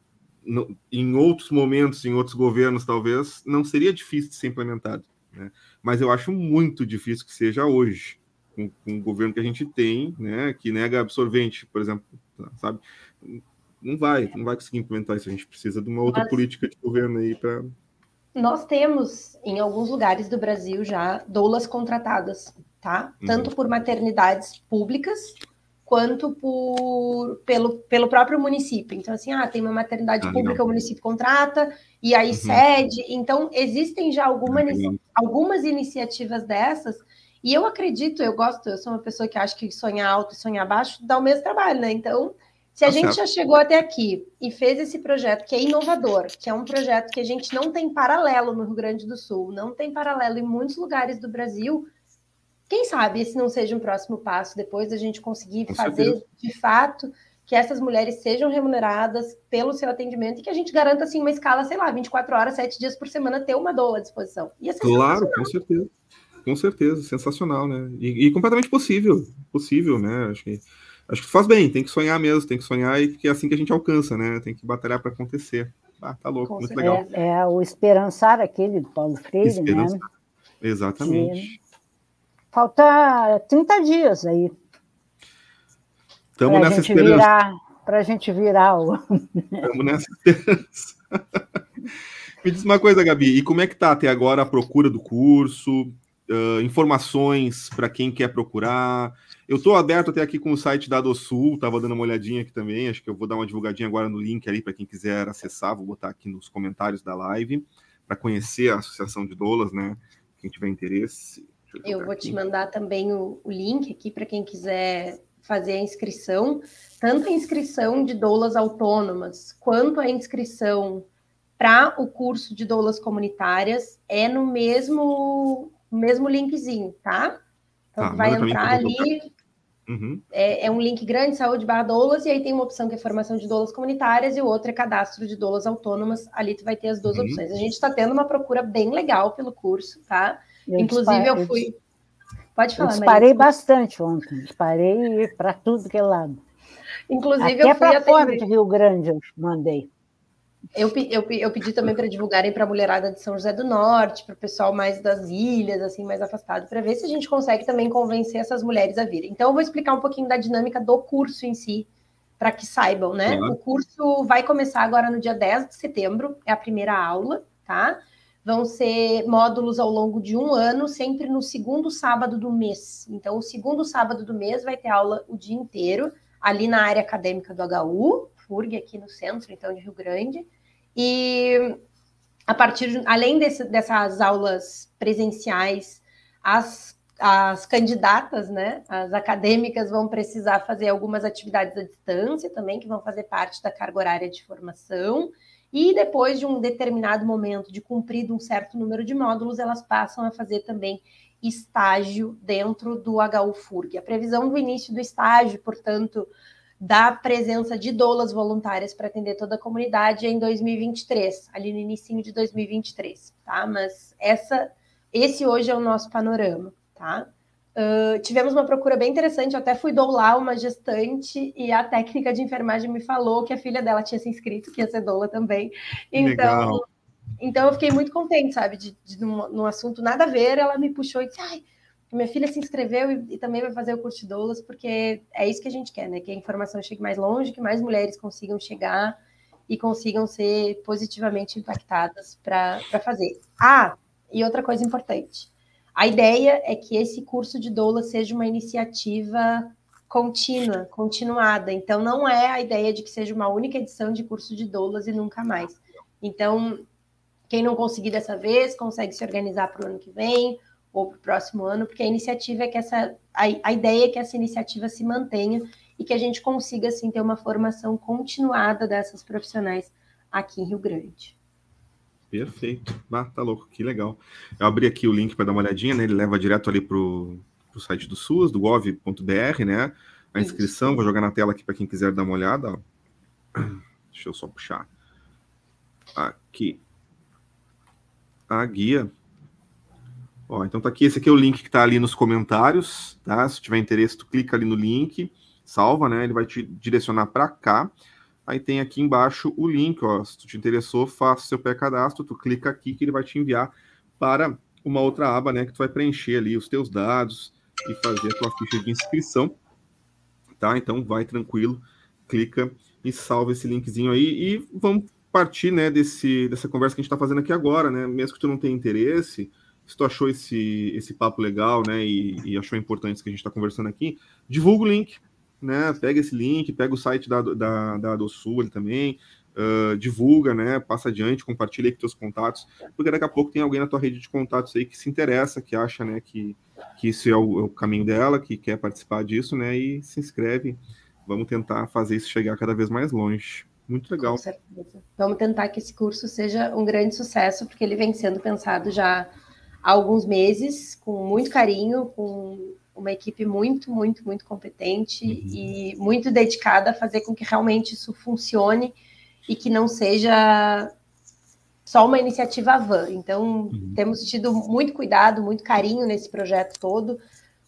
no, em outros momentos, em outros governos, talvez, não seria difícil de ser implementado, né? Mas eu acho muito difícil que seja hoje com, com o governo que a gente tem, né, que nega absorvente, por exemplo, sabe? Não vai, não vai conseguir implementar isso. A gente precisa de uma outra Mas... política de governo aí para. Nós temos em alguns lugares do Brasil já doulas contratadas, tá? Uhum. Tanto uhum. por maternidades públicas quanto por, pelo, pelo próprio município. Então, assim, ah, tem uma maternidade ah, pública, legal. o município contrata, e aí uhum. cede. Então, existem já alguma, ah, algumas iniciativas dessas e eu acredito, eu gosto, eu sou uma pessoa que acha que sonhar alto e sonhar baixo dá o mesmo trabalho, né? Então, se a tá gente certo. já chegou até aqui e fez esse projeto que é inovador, que é um projeto que a gente não tem paralelo no Rio Grande do Sul, não tem paralelo em muitos lugares do Brasil, quem sabe esse não seja um próximo passo depois da gente conseguir Com fazer certeza. de fato que essas mulheres sejam remuneradas pelo seu atendimento e que a gente garanta assim uma escala, sei lá, 24 horas, 7 dias por semana ter uma doula à disposição. claro, com certeza. Com certeza, sensacional, né? E, e, completamente possível, possível, né? Acho que, acho que faz bem, tem que sonhar mesmo, tem que sonhar e que é assim que a gente alcança, né? Tem que batalhar para acontecer. Ah, tá louco, Com muito legal. É, é, o esperançar aquele do Paulo Freire, né? Esperança. né? Exatamente. falta 30 dias aí. Estamos nessa esperança. Para a gente virar o. Estamos nessa esperança. Me diz uma coisa, Gabi, e como é que tá até agora a procura do curso? Uh, informações para quem quer procurar. Eu estou aberto até aqui com o site da Dosul, estava dando uma olhadinha aqui também. Acho que eu vou dar uma divulgadinha agora no link ali para quem quiser acessar. Vou botar aqui nos comentários da live para conhecer a Associação de Doulas, né? Quem tiver interesse. Eu, eu vou aqui. te mandar também o, o link aqui para quem quiser fazer a inscrição, tanto a inscrição de doulas autônomas quanto a inscrição para o curso de doulas comunitárias é no mesmo mesmo linkzinho, tá? Então tá, vai entrar ali, Uhum. É, é, um link grande, saúde barra doulas, e aí tem uma opção que é formação de doulas comunitárias e o outro é cadastro de doulas autônomas. Ali tu vai ter as duas uhum. opções. A gente está tendo uma procura bem legal pelo curso, tá? Eu Inclusive, eu fui. Pode falar, Eu disparei Maria. bastante ontem, disparei para tudo que é lado. Inclusive, Até eu fui para fora de Rio Grande, eu mandei. Eu, eu, eu pedi também para divulgarem para a mulherada de São José do Norte, para o pessoal mais das ilhas, assim, mais afastado, para ver se a gente consegue também convencer essas mulheres a virem. Então, eu vou explicar um pouquinho da dinâmica do curso em si, para que saibam, né? Uhum. O curso vai começar agora no dia 10 de setembro, é a primeira aula, tá? Vão ser módulos ao longo de um ano, sempre no segundo sábado do mês. Então, o segundo sábado do mês vai ter aula o dia inteiro, ali na área acadêmica do HU, FURG, aqui no centro, então, de Rio Grande. E a partir, além desse, dessas aulas presenciais, as, as candidatas, né, as acadêmicas vão precisar fazer algumas atividades à distância também, que vão fazer parte da carga horária de formação. E depois de um determinado momento de cumprido um certo número de módulos, elas passam a fazer também estágio dentro do HU FURG. A previsão do início do estágio, portanto, da presença de doulas voluntárias para atender toda a comunidade em 2023, ali no início de 2023, tá? Mas essa, esse hoje é o nosso panorama, tá? Uh, tivemos uma procura bem interessante, eu até fui doular uma gestante e a técnica de enfermagem me falou que a filha dela tinha se inscrito, que ia ser doula também. Então, então eu fiquei muito contente, sabe, de, de num, num assunto nada a ver, ela me puxou e disse, ai, minha filha se inscreveu e, e, também vai fazer o curso de doulas, porque é isso que a gente quer, né? Que a informação chegue mais longe, que mais mulheres consigam chegar e consigam ser positivamente impactadas para fazer. Ah, e outra coisa importante. A ideia é que esse curso de doula seja uma iniciativa contínua, continuada. Então, não é a ideia de que seja uma única edição de curso de doulas e nunca mais. Então, quem não conseguir dessa vez, consegue se organizar para o ano que vem, ou para o próximo ano, porque a iniciativa é que essa, a, a ideia é que essa iniciativa se mantenha e que a gente consiga, assim, ter uma formação continuada dessas profissionais aqui em Rio Grande. Perfeito. Ah, tá louco, que legal. Eu abri aqui o link para dar uma olhadinha, né? Ele leva direto ali para o site do SUS, do gov.br, né? A inscrição, Isso. vou jogar na tela aqui para quem quiser dar uma olhada. Deixa eu só puxar. Aqui. A guia Ó, então tá aqui, esse aqui é o link que está ali nos comentários, tá? Se tiver interesse, tu clica ali no link, salva, né? Ele vai te direcionar para cá. Aí tem aqui embaixo o link, ó. Se tu te interessou, faça seu pré-cadastro, tu clica aqui que ele vai te enviar para uma outra aba, né? Que tu vai preencher ali os teus dados e fazer a tua ficha de inscrição, tá? Então vai tranquilo, clica e salva esse linkzinho aí e vamos partir, né, desse, dessa conversa que a gente está fazendo aqui agora, né? Mesmo que tu não tenha interesse, se tu achou esse, esse papo legal, né, e, e achou importante isso que a gente está conversando aqui, divulga o link, né, pega esse link, pega o site da, da, da DoSul também, uh, divulga, né, passa adiante, compartilha aí com teus contatos, porque daqui a pouco tem alguém na tua rede de contatos aí que se interessa, que acha, né, que, que isso é o, é o caminho dela, que quer participar disso, né, e se inscreve. Vamos tentar fazer isso chegar cada vez mais longe. Muito legal. Com certeza. Vamos tentar que esse curso seja um grande sucesso, porque ele vem sendo pensado já há alguns meses, com muito carinho, com uma equipe muito, muito, muito competente uhum. e muito dedicada a fazer com que realmente isso funcione e que não seja só uma iniciativa van. Então, uhum. temos tido muito cuidado, muito carinho nesse projeto todo,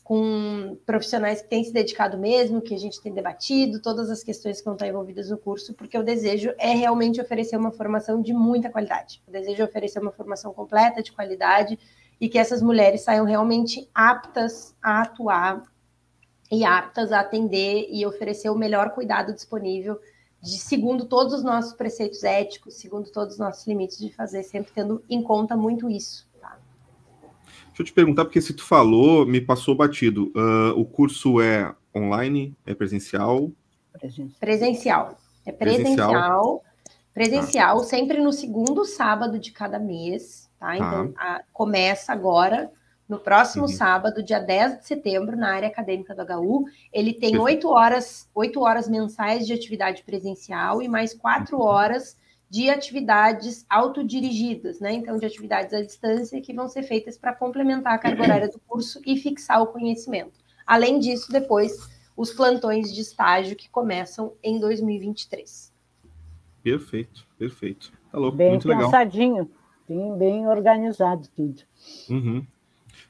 com profissionais que têm se dedicado mesmo, que a gente tem debatido, todas as questões que vão estar envolvidas no curso, porque o desejo é realmente oferecer uma formação de muita qualidade. O desejo é oferecer uma formação completa, de qualidade, e que essas mulheres saiam realmente aptas a atuar e aptas a atender e oferecer o melhor cuidado disponível, de, segundo todos os nossos preceitos éticos, segundo todos os nossos limites de fazer, sempre tendo em conta muito isso. Tá? Deixa eu te perguntar, porque se tu falou, me passou batido. Uh, o curso é online? É presencial? Presencial. É presencial. Presencial, ah. sempre no segundo sábado de cada mês, tá? tá. Então, a, começa agora, no próximo uhum. sábado, dia 10 de setembro, na área acadêmica do HU. Ele tem oito horas, oito horas mensais de atividade presencial e mais quatro uhum. horas de atividades autodirigidas, né? Então, de atividades à distância que vão ser feitas para complementar a carga horária do curso e fixar o conhecimento. Além disso, depois, os plantões de estágio que começam em 2023. Perfeito, perfeito. Tá louco, bem muito pensadinho, legal. Bem, bem organizado tudo. Uhum.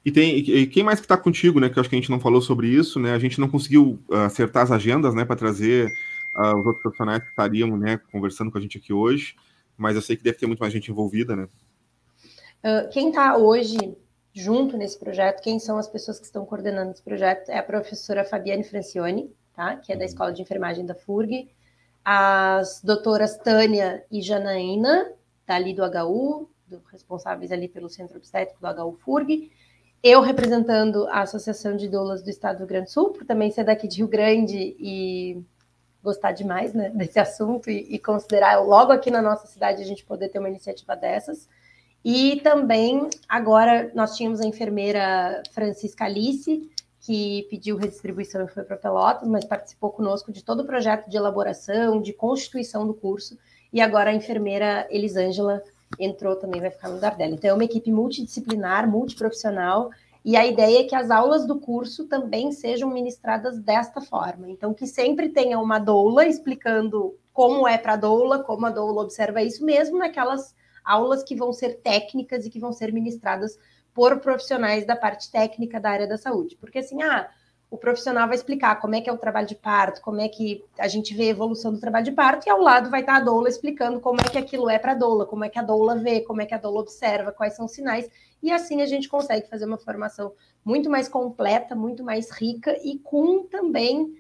E tem e quem mais que está contigo, né? Que eu acho que a gente não falou sobre isso, né? A gente não conseguiu uh, acertar as agendas, né? Para trazer uh, os outros profissionais que estariam, né? Conversando com a gente aqui hoje. Mas eu sei que deve ter muito mais gente envolvida, né? Uh, quem está hoje junto nesse projeto, quem são as pessoas que estão coordenando esse projeto é a professora Fabiane Francione, tá? Que é da uhum. Escola de Enfermagem da FURG as doutoras Tânia e Janaína, dali do HU, responsáveis ali pelo Centro Obstétrico do HU FURG, eu representando a Associação de Doulas do Estado do Rio Grande do Sul, por também ser daqui de Rio Grande e gostar demais né, desse assunto e, e, considerar logo aqui na nossa cidade a gente poder ter uma iniciativa dessas. E também, agora, nós tínhamos a enfermeira Francisca Alice, que pediu redistribuição e foi para Pelotas, mas participou conosco de todo o projeto de elaboração, de constituição do curso, e agora a enfermeira Elisângela entrou também, vai ficar no lugar dela. Então é uma equipe multidisciplinar, multiprofissional, e a ideia é que as aulas do curso também sejam ministradas desta forma. Então, que sempre tenha uma doula explicando como é para a doula, como a doula observa isso, mesmo naquelas aulas que vão ser técnicas e que vão ser ministradas por profissionais da parte técnica da área da saúde. Porque assim, ah, o profissional vai explicar como é que é o trabalho de parto, como é que a gente vê a evolução do trabalho de parto, e ao lado vai estar a doula explicando como é que aquilo é para a doula, como é que a doula vê, como é que a doula observa, quais são os sinais, e assim a gente consegue fazer uma formação muito mais completa, muito mais rica e com também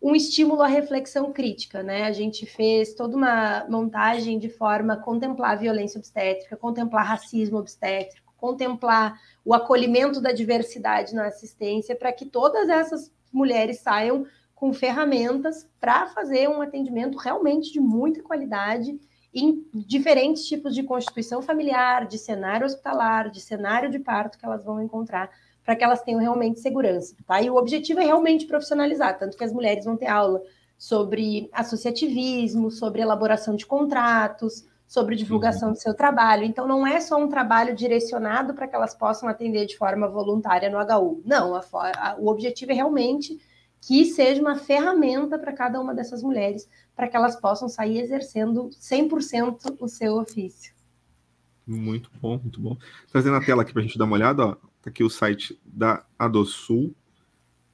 um estímulo à reflexão crítica, né? A gente fez toda uma montagem de forma a contemplar violência obstétrica, contemplar racismo obstétrico, contemplar o acolhimento da diversidade na assistência para que todas essas mulheres saiam com ferramentas para fazer um atendimento realmente de muita qualidade em diferentes tipos de constituição familiar, de cenário hospitalar, de cenário de parto que elas vão encontrar, para que elas tenham realmente segurança, tá? E o objetivo é realmente profissionalizar, tanto que as mulheres vão ter aula sobre associativismo, sobre elaboração de contratos, sobre divulgação uhum. do seu trabalho. Então, não é só um trabalho direcionado para que elas possam atender de forma voluntária no HU. Não, a, a, o objetivo é realmente que seja uma ferramenta para cada uma dessas mulheres, para que elas possam sair exercendo 100% o seu ofício. Muito bom, muito bom. Trazendo a tela aqui para a gente dar uma olhada, ó, tá aqui o site da Adosul,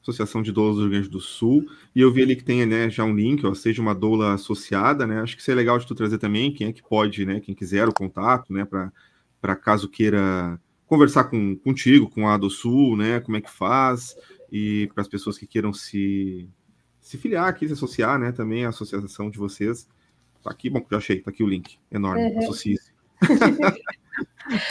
Associação de Doulas do Rio Grande do Sul, e eu vi ali que tem né, já um link, ó, seja uma doula associada, né? Acho que seria legal de tu trazer também quem é que pode, né? Quem quiser o contato, né? Para caso queira conversar com, contigo, com a do Sul, né? Como é que faz, e para as pessoas que queiram se, se filiar aqui, se associar, né? Também a associação de vocês. Tá aqui, bom, já achei, tá aqui o link. Enorme, uhum. associe-se.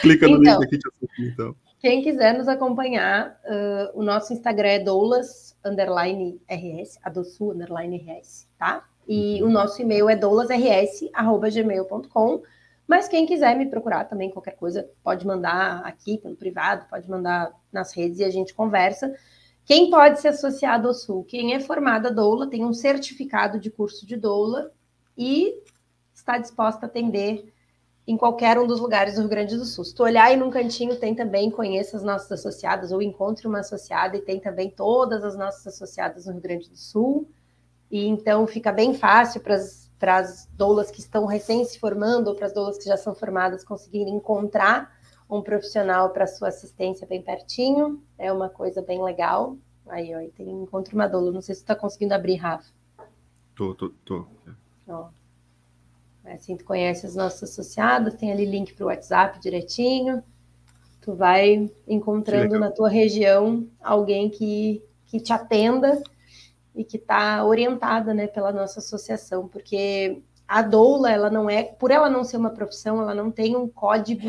Clica no então, link aqui então. Quem quiser nos acompanhar, uh, o nosso Instagram é doulas, underline RS, adoçu, underline RS, tá? E uhum. o nosso e-mail é doulasrs.gmail.com. Mas quem quiser me procurar também, qualquer coisa, pode mandar aqui pelo privado, pode mandar nas redes e a gente conversa. Quem pode se associar à DOSUL? Quem é formada doula, tem um certificado de curso de doula e está disposta a atender em qualquer um dos lugares do Rio Grande do Sul. Se tu olhar aí num cantinho, tem também Conheça as nossas associadas, ou Encontre uma associada, e tem também todas as nossas associadas no Rio Grande do Sul. E então fica bem fácil para as doulas que estão recém se formando, ou para as doulas que já são formadas, conseguirem encontrar um profissional para sua assistência bem pertinho. É uma coisa bem legal. Aí, ó, aí tem Encontre uma doula. Não sei se tu está conseguindo abrir, Rafa. Tô, tô, tô. Ó. Assim, tu conhece as nossas associadas, tem ali link para o WhatsApp direitinho. Tu vai encontrando na tua região alguém que, que te atenda e que está orientada né, pela nossa associação, porque a doula, ela não é, por ela não ser uma profissão, ela não tem um código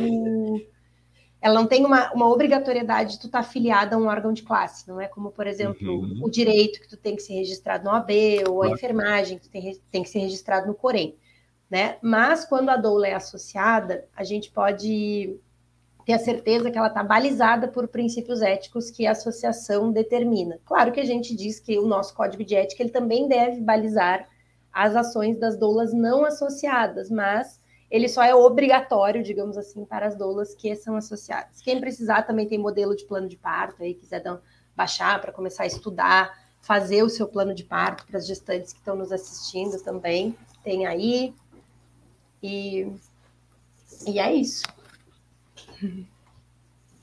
ela não tem uma, uma obrigatoriedade de tu estar tá afiliada a um órgão de classe, não é como, por exemplo, uhum. o direito que tu tem que ser registrado no AB, ou a enfermagem que tu tem, tem que ser registrado no Corém, né? Mas quando a doula é associada, a gente pode ter a certeza que ela está balizada por princípios éticos que a associação determina. Claro que a gente diz que o nosso código de ética ele também deve balizar as ações das doulas não associadas, mas ele só é obrigatório, digamos assim, para as doulas que são associadas. Quem precisar também tem modelo de plano de parto, aí quiser dar, baixar para começar a estudar, fazer o seu plano de parto para as gestantes que estão nos assistindo também, tem aí. E, e é isso.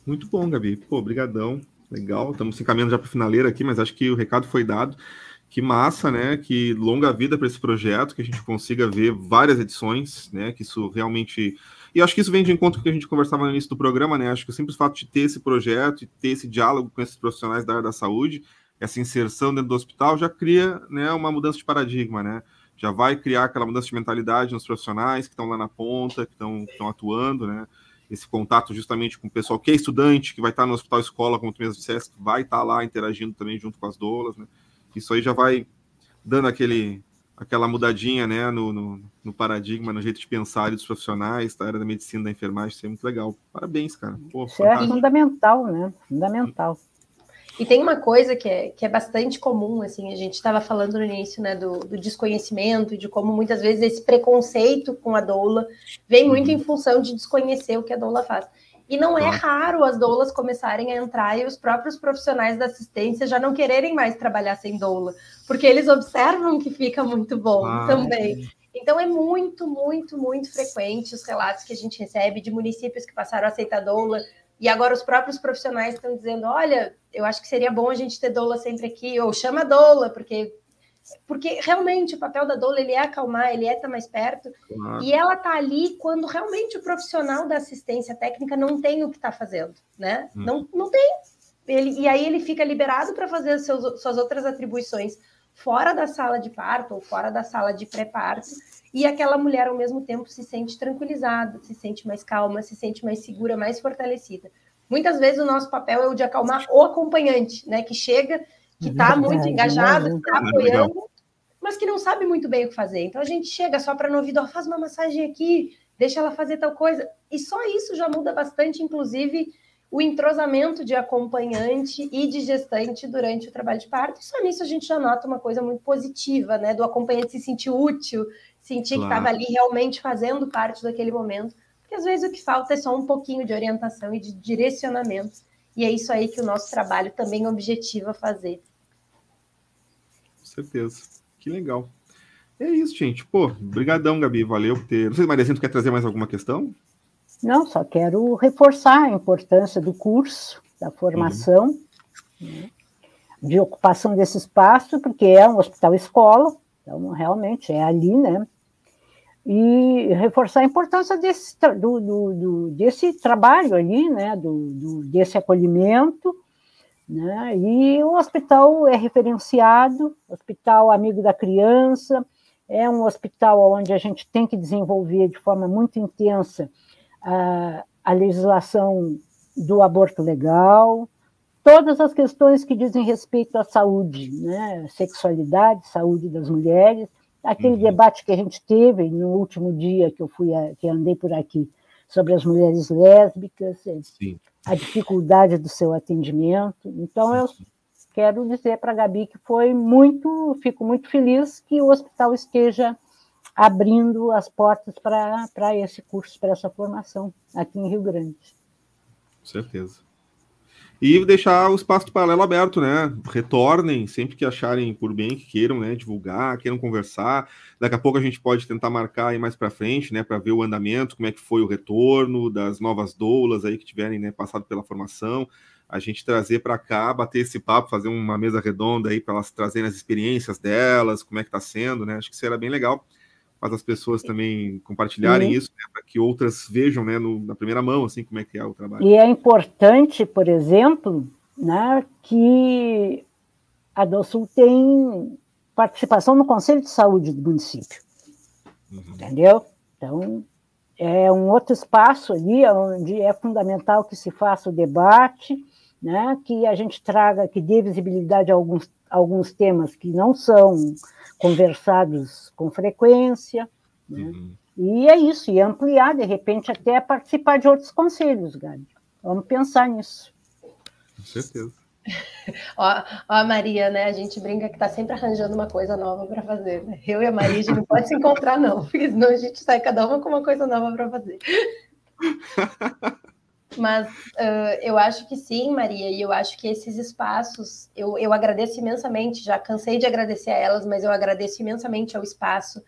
Muito bom, Gabi. Pô, obrigadão. Legal. Estamos se encaminhando já para a finaleira aqui, mas acho que o recado foi dado. Que massa, né? Que longa vida para esse projeto, que a gente consiga ver várias edições, né? Que isso realmente. E acho que isso vem de encontro com o que a gente conversava no início do programa, né? Acho que o simples fato de ter esse projeto e ter esse diálogo com esses profissionais da área da saúde, essa inserção dentro do hospital, já cria né, uma mudança de paradigma, né? Já vai criar aquela mudança de mentalidade nos profissionais que estão lá na ponta, que estão atuando, né? Esse contato justamente com o pessoal que é estudante, que vai estar no hospital escola, como tu mesmo disseste, que vai estar lá interagindo também junto com as doulas, né? Isso aí já vai dando aquele, aquela mudadinha né, no, no, no paradigma, no jeito de pensar dos profissionais, da área da medicina, da enfermagem, isso é muito legal. Parabéns, cara. Pô, isso é fundamental, né? Fundamental. E tem uma coisa que é, que é bastante comum, assim, a gente estava falando no início, né, do, do desconhecimento, de como muitas vezes esse preconceito com a doula vem muito uhum. em função de desconhecer o que a doula faz. E não é raro as doulas começarem a entrar e os próprios profissionais da assistência já não quererem mais trabalhar sem doula, porque eles observam que fica muito bom ah, também. Então é muito, muito, muito frequente os relatos que a gente recebe de municípios que passaram a aceitar doula e agora os próprios profissionais estão dizendo: olha, eu acho que seria bom a gente ter doula sempre aqui, ou chama doula, porque porque realmente o papel da doula ele é acalmar, ele é estar mais perto, claro. e ela está ali quando realmente o profissional da assistência técnica não tem o que está fazendo, né? Hum. Não, não tem. Ele, e aí ele fica liberado para fazer seus, suas outras atribuições fora da sala de parto ou fora da sala de pré-parto, e aquela mulher ao mesmo tempo se sente tranquilizada, se sente mais calma, se sente mais segura, mais fortalecida. Muitas vezes o nosso papel é o de acalmar o acompanhante, né? Que chega que está muito engajado, está apoiando, mas que não sabe muito bem o que fazer. Então a gente chega só para no ouvido, faz uma massagem aqui, deixa ela fazer tal coisa. E só isso já muda bastante, inclusive, o entrosamento de acompanhante e de gestante durante o trabalho de parto. E só nisso a gente já nota uma coisa muito positiva, né? Do acompanhante se sentir útil, sentir claro. que estava ali realmente fazendo parte daquele momento. Porque às vezes o que falta é só um pouquinho de orientação e de direcionamento. E é isso aí que o nosso trabalho também objetiva fazer certeza. Que legal. É isso, gente. Pô, brigadão, Gabi. Valeu por ter... Não sei, Maria, tu quer trazer mais alguma questão? Não, só quero reforçar a importância do curso, da formação, uhum. de ocupação desse espaço, porque é um hospital-escola, então realmente é ali, né? E reforçar a importância desse, do, do, do desse trabalho ali, né? Do, desse acolhimento, né? E o hospital é referenciado, hospital amigo da criança, é um hospital onde a gente tem que desenvolver de forma muito intensa a, a legislação do aborto legal, todas as questões que dizem respeito à saúde, né? sexualidade, saúde das mulheres, aquele uhum. debate que a gente teve no último dia que eu fui a, que andei por aqui sobre as mulheres lésbicas, Sim a dificuldade do seu atendimento. Então, eu quero dizer para a Gabi que foi muito, fico muito feliz que o hospital esteja abrindo as portas para esse curso, para essa formação aqui em Rio Grande. Com certeza. E deixar o espaço paralelo aberto, né? Retornem sempre que acharem por bem, que queiram né, divulgar, queiram conversar. Daqui a pouco a gente pode tentar marcar aí mais para frente, né? Para ver o andamento, como é que foi o retorno das novas doulas aí que tiverem né, passado pela formação. A gente trazer para cá, bater esse papo, fazer uma mesa redonda aí para elas trazerem as experiências delas, como é que está sendo, né? Acho que será bem legal faz as pessoas também compartilharem isso, né, para que outras vejam né, no, na primeira mão assim como é que é o trabalho. E é importante, por exemplo, né, que a DOSUL tem participação no Conselho de Saúde do município. Uhum. Entendeu? Então, é um outro espaço ali onde é fundamental que se faça o debate, né, que a gente traga, que dê visibilidade a alguns, alguns temas que não são conversados com frequência. Né? Uhum. E é isso, e ampliar, de repente, até participar de outros conselhos, Gabi. Vamos pensar nisso. Com certeza. ó, ó, a Maria, né? A gente brinca que está sempre arranjando uma coisa nova para fazer. Né? Eu e a Maria, a gente não pode se encontrar, não, porque senão a gente sai cada uma com uma coisa nova para fazer. Mas uh, eu acho que sim, Maria, e eu acho que esses espaços, eu, eu agradeço imensamente, já cansei de agradecer a elas, mas eu agradeço imensamente ao espaço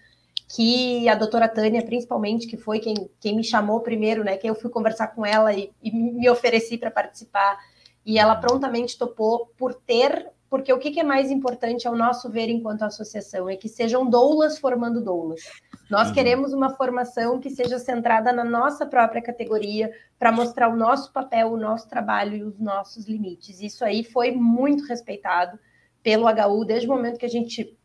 que a doutora Tânia, principalmente, que foi quem, quem me chamou primeiro, né? Que eu fui conversar com ela e, e me ofereci para participar. E ela prontamente topou por ter, porque o que, é mais importante ao nosso ver enquanto associação é que sejam doulas formando doulas. Nós uhum. queremos uma formação que seja centrada na nossa própria categoria, para mostrar o nosso papel, o nosso trabalho e os nossos limites. Isso aí foi muito respeitado pelo HU desde o momento que a gente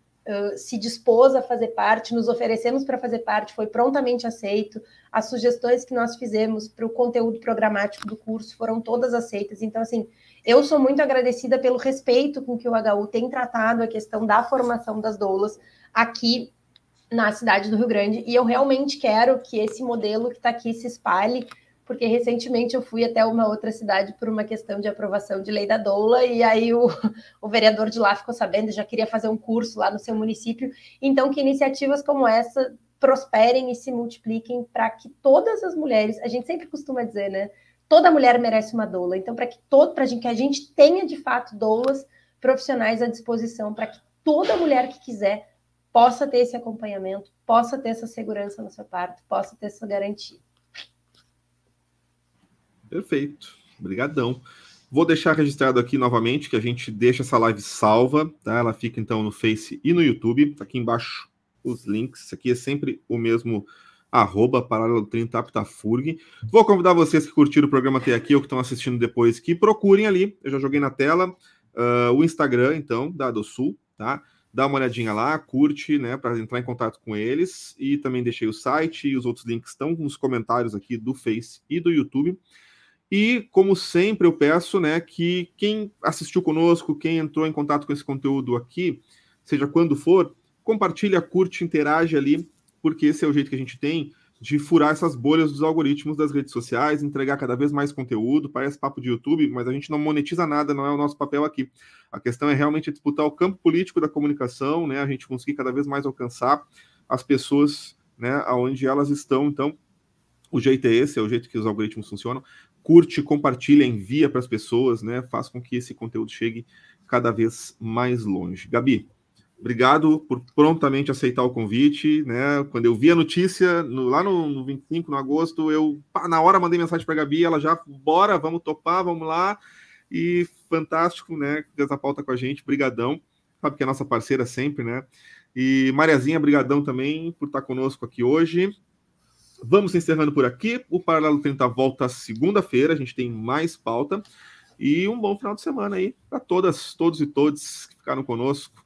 se dispôs a fazer parte, nos oferecemos para fazer parte, foi prontamente aceito. As sugestões que nós fizemos para o conteúdo programático do curso foram todas aceitas. Então, assim, eu sou muito agradecida pelo respeito com que o HU tem tratado a questão da formação das doulas aqui na cidade do Rio Grande, e eu realmente quero que esse modelo que está aqui se espalhe porque recentemente eu fui até uma outra cidade por uma questão de aprovação de lei da doula, e aí o, o vereador de lá ficou sabendo, já queria fazer um curso lá no seu município. Então, que iniciativas como essa prosperem e se multipliquem para que todas as mulheres, a gente sempre costuma dizer, né? Toda mulher merece uma doula. Então, para que todo, para que a gente tenha de fato doulas profissionais à disposição, para que toda mulher que quiser possa ter esse acompanhamento, possa ter essa segurança no seu parto, possa ter essa garantia. Perfeito. Obrigadão. Vou deixar registrado aqui novamente que a gente deixa essa live salva, tá? Ela fica então no Face e no YouTube. Tá aqui embaixo os links. Isso aqui é sempre o mesmo arroba paralelo 30 Aptafurg. Vou convidar vocês que curtiram o programa até aqui ou que estão assistindo depois que procurem ali. Eu já joguei na tela uh, o Instagram, então, da do Sul, tá? Dá uma olhadinha lá, curte, né, para entrar em contato com eles. E também deixei o site e os outros links estão nos comentários aqui do Face e do YouTube. E, como sempre, eu peço né, que quem assistiu conosco, quem entrou em contato com esse conteúdo aqui, seja quando for, compartilha, curte, interage ali, porque esse é o jeito que a gente tem de furar essas bolhas dos algoritmos das redes sociais, entregar cada vez mais conteúdo, parece papo de YouTube, mas a gente não monetiza nada, não é o nosso papel aqui. A questão é realmente disputar o campo político da comunicação, né? A gente conseguir cada vez mais alcançar as pessoas, né, aonde elas estão. Então, o jeito é esse, é o jeito que os algoritmos funcionam curte, compartilha, envia para as pessoas, né? Faz com que esse conteúdo chegue cada vez mais longe. Gabi, obrigado por prontamente aceitar o convite, né? Quando eu vi a notícia no, lá no, no 25 de agosto, eu pá, na hora mandei mensagem para a Gabi, ela já bora, vamos topar, vamos lá. E fantástico, né? Dessa pauta com a gente, brigadão. Sabe que é nossa parceira sempre, né? E Mariazinha, brigadão também por estar conosco aqui hoje. Vamos encerrando por aqui. O Paralelo 30 volta segunda-feira. A gente tem mais pauta. E um bom final de semana aí para todas, todos e todos que ficaram conosco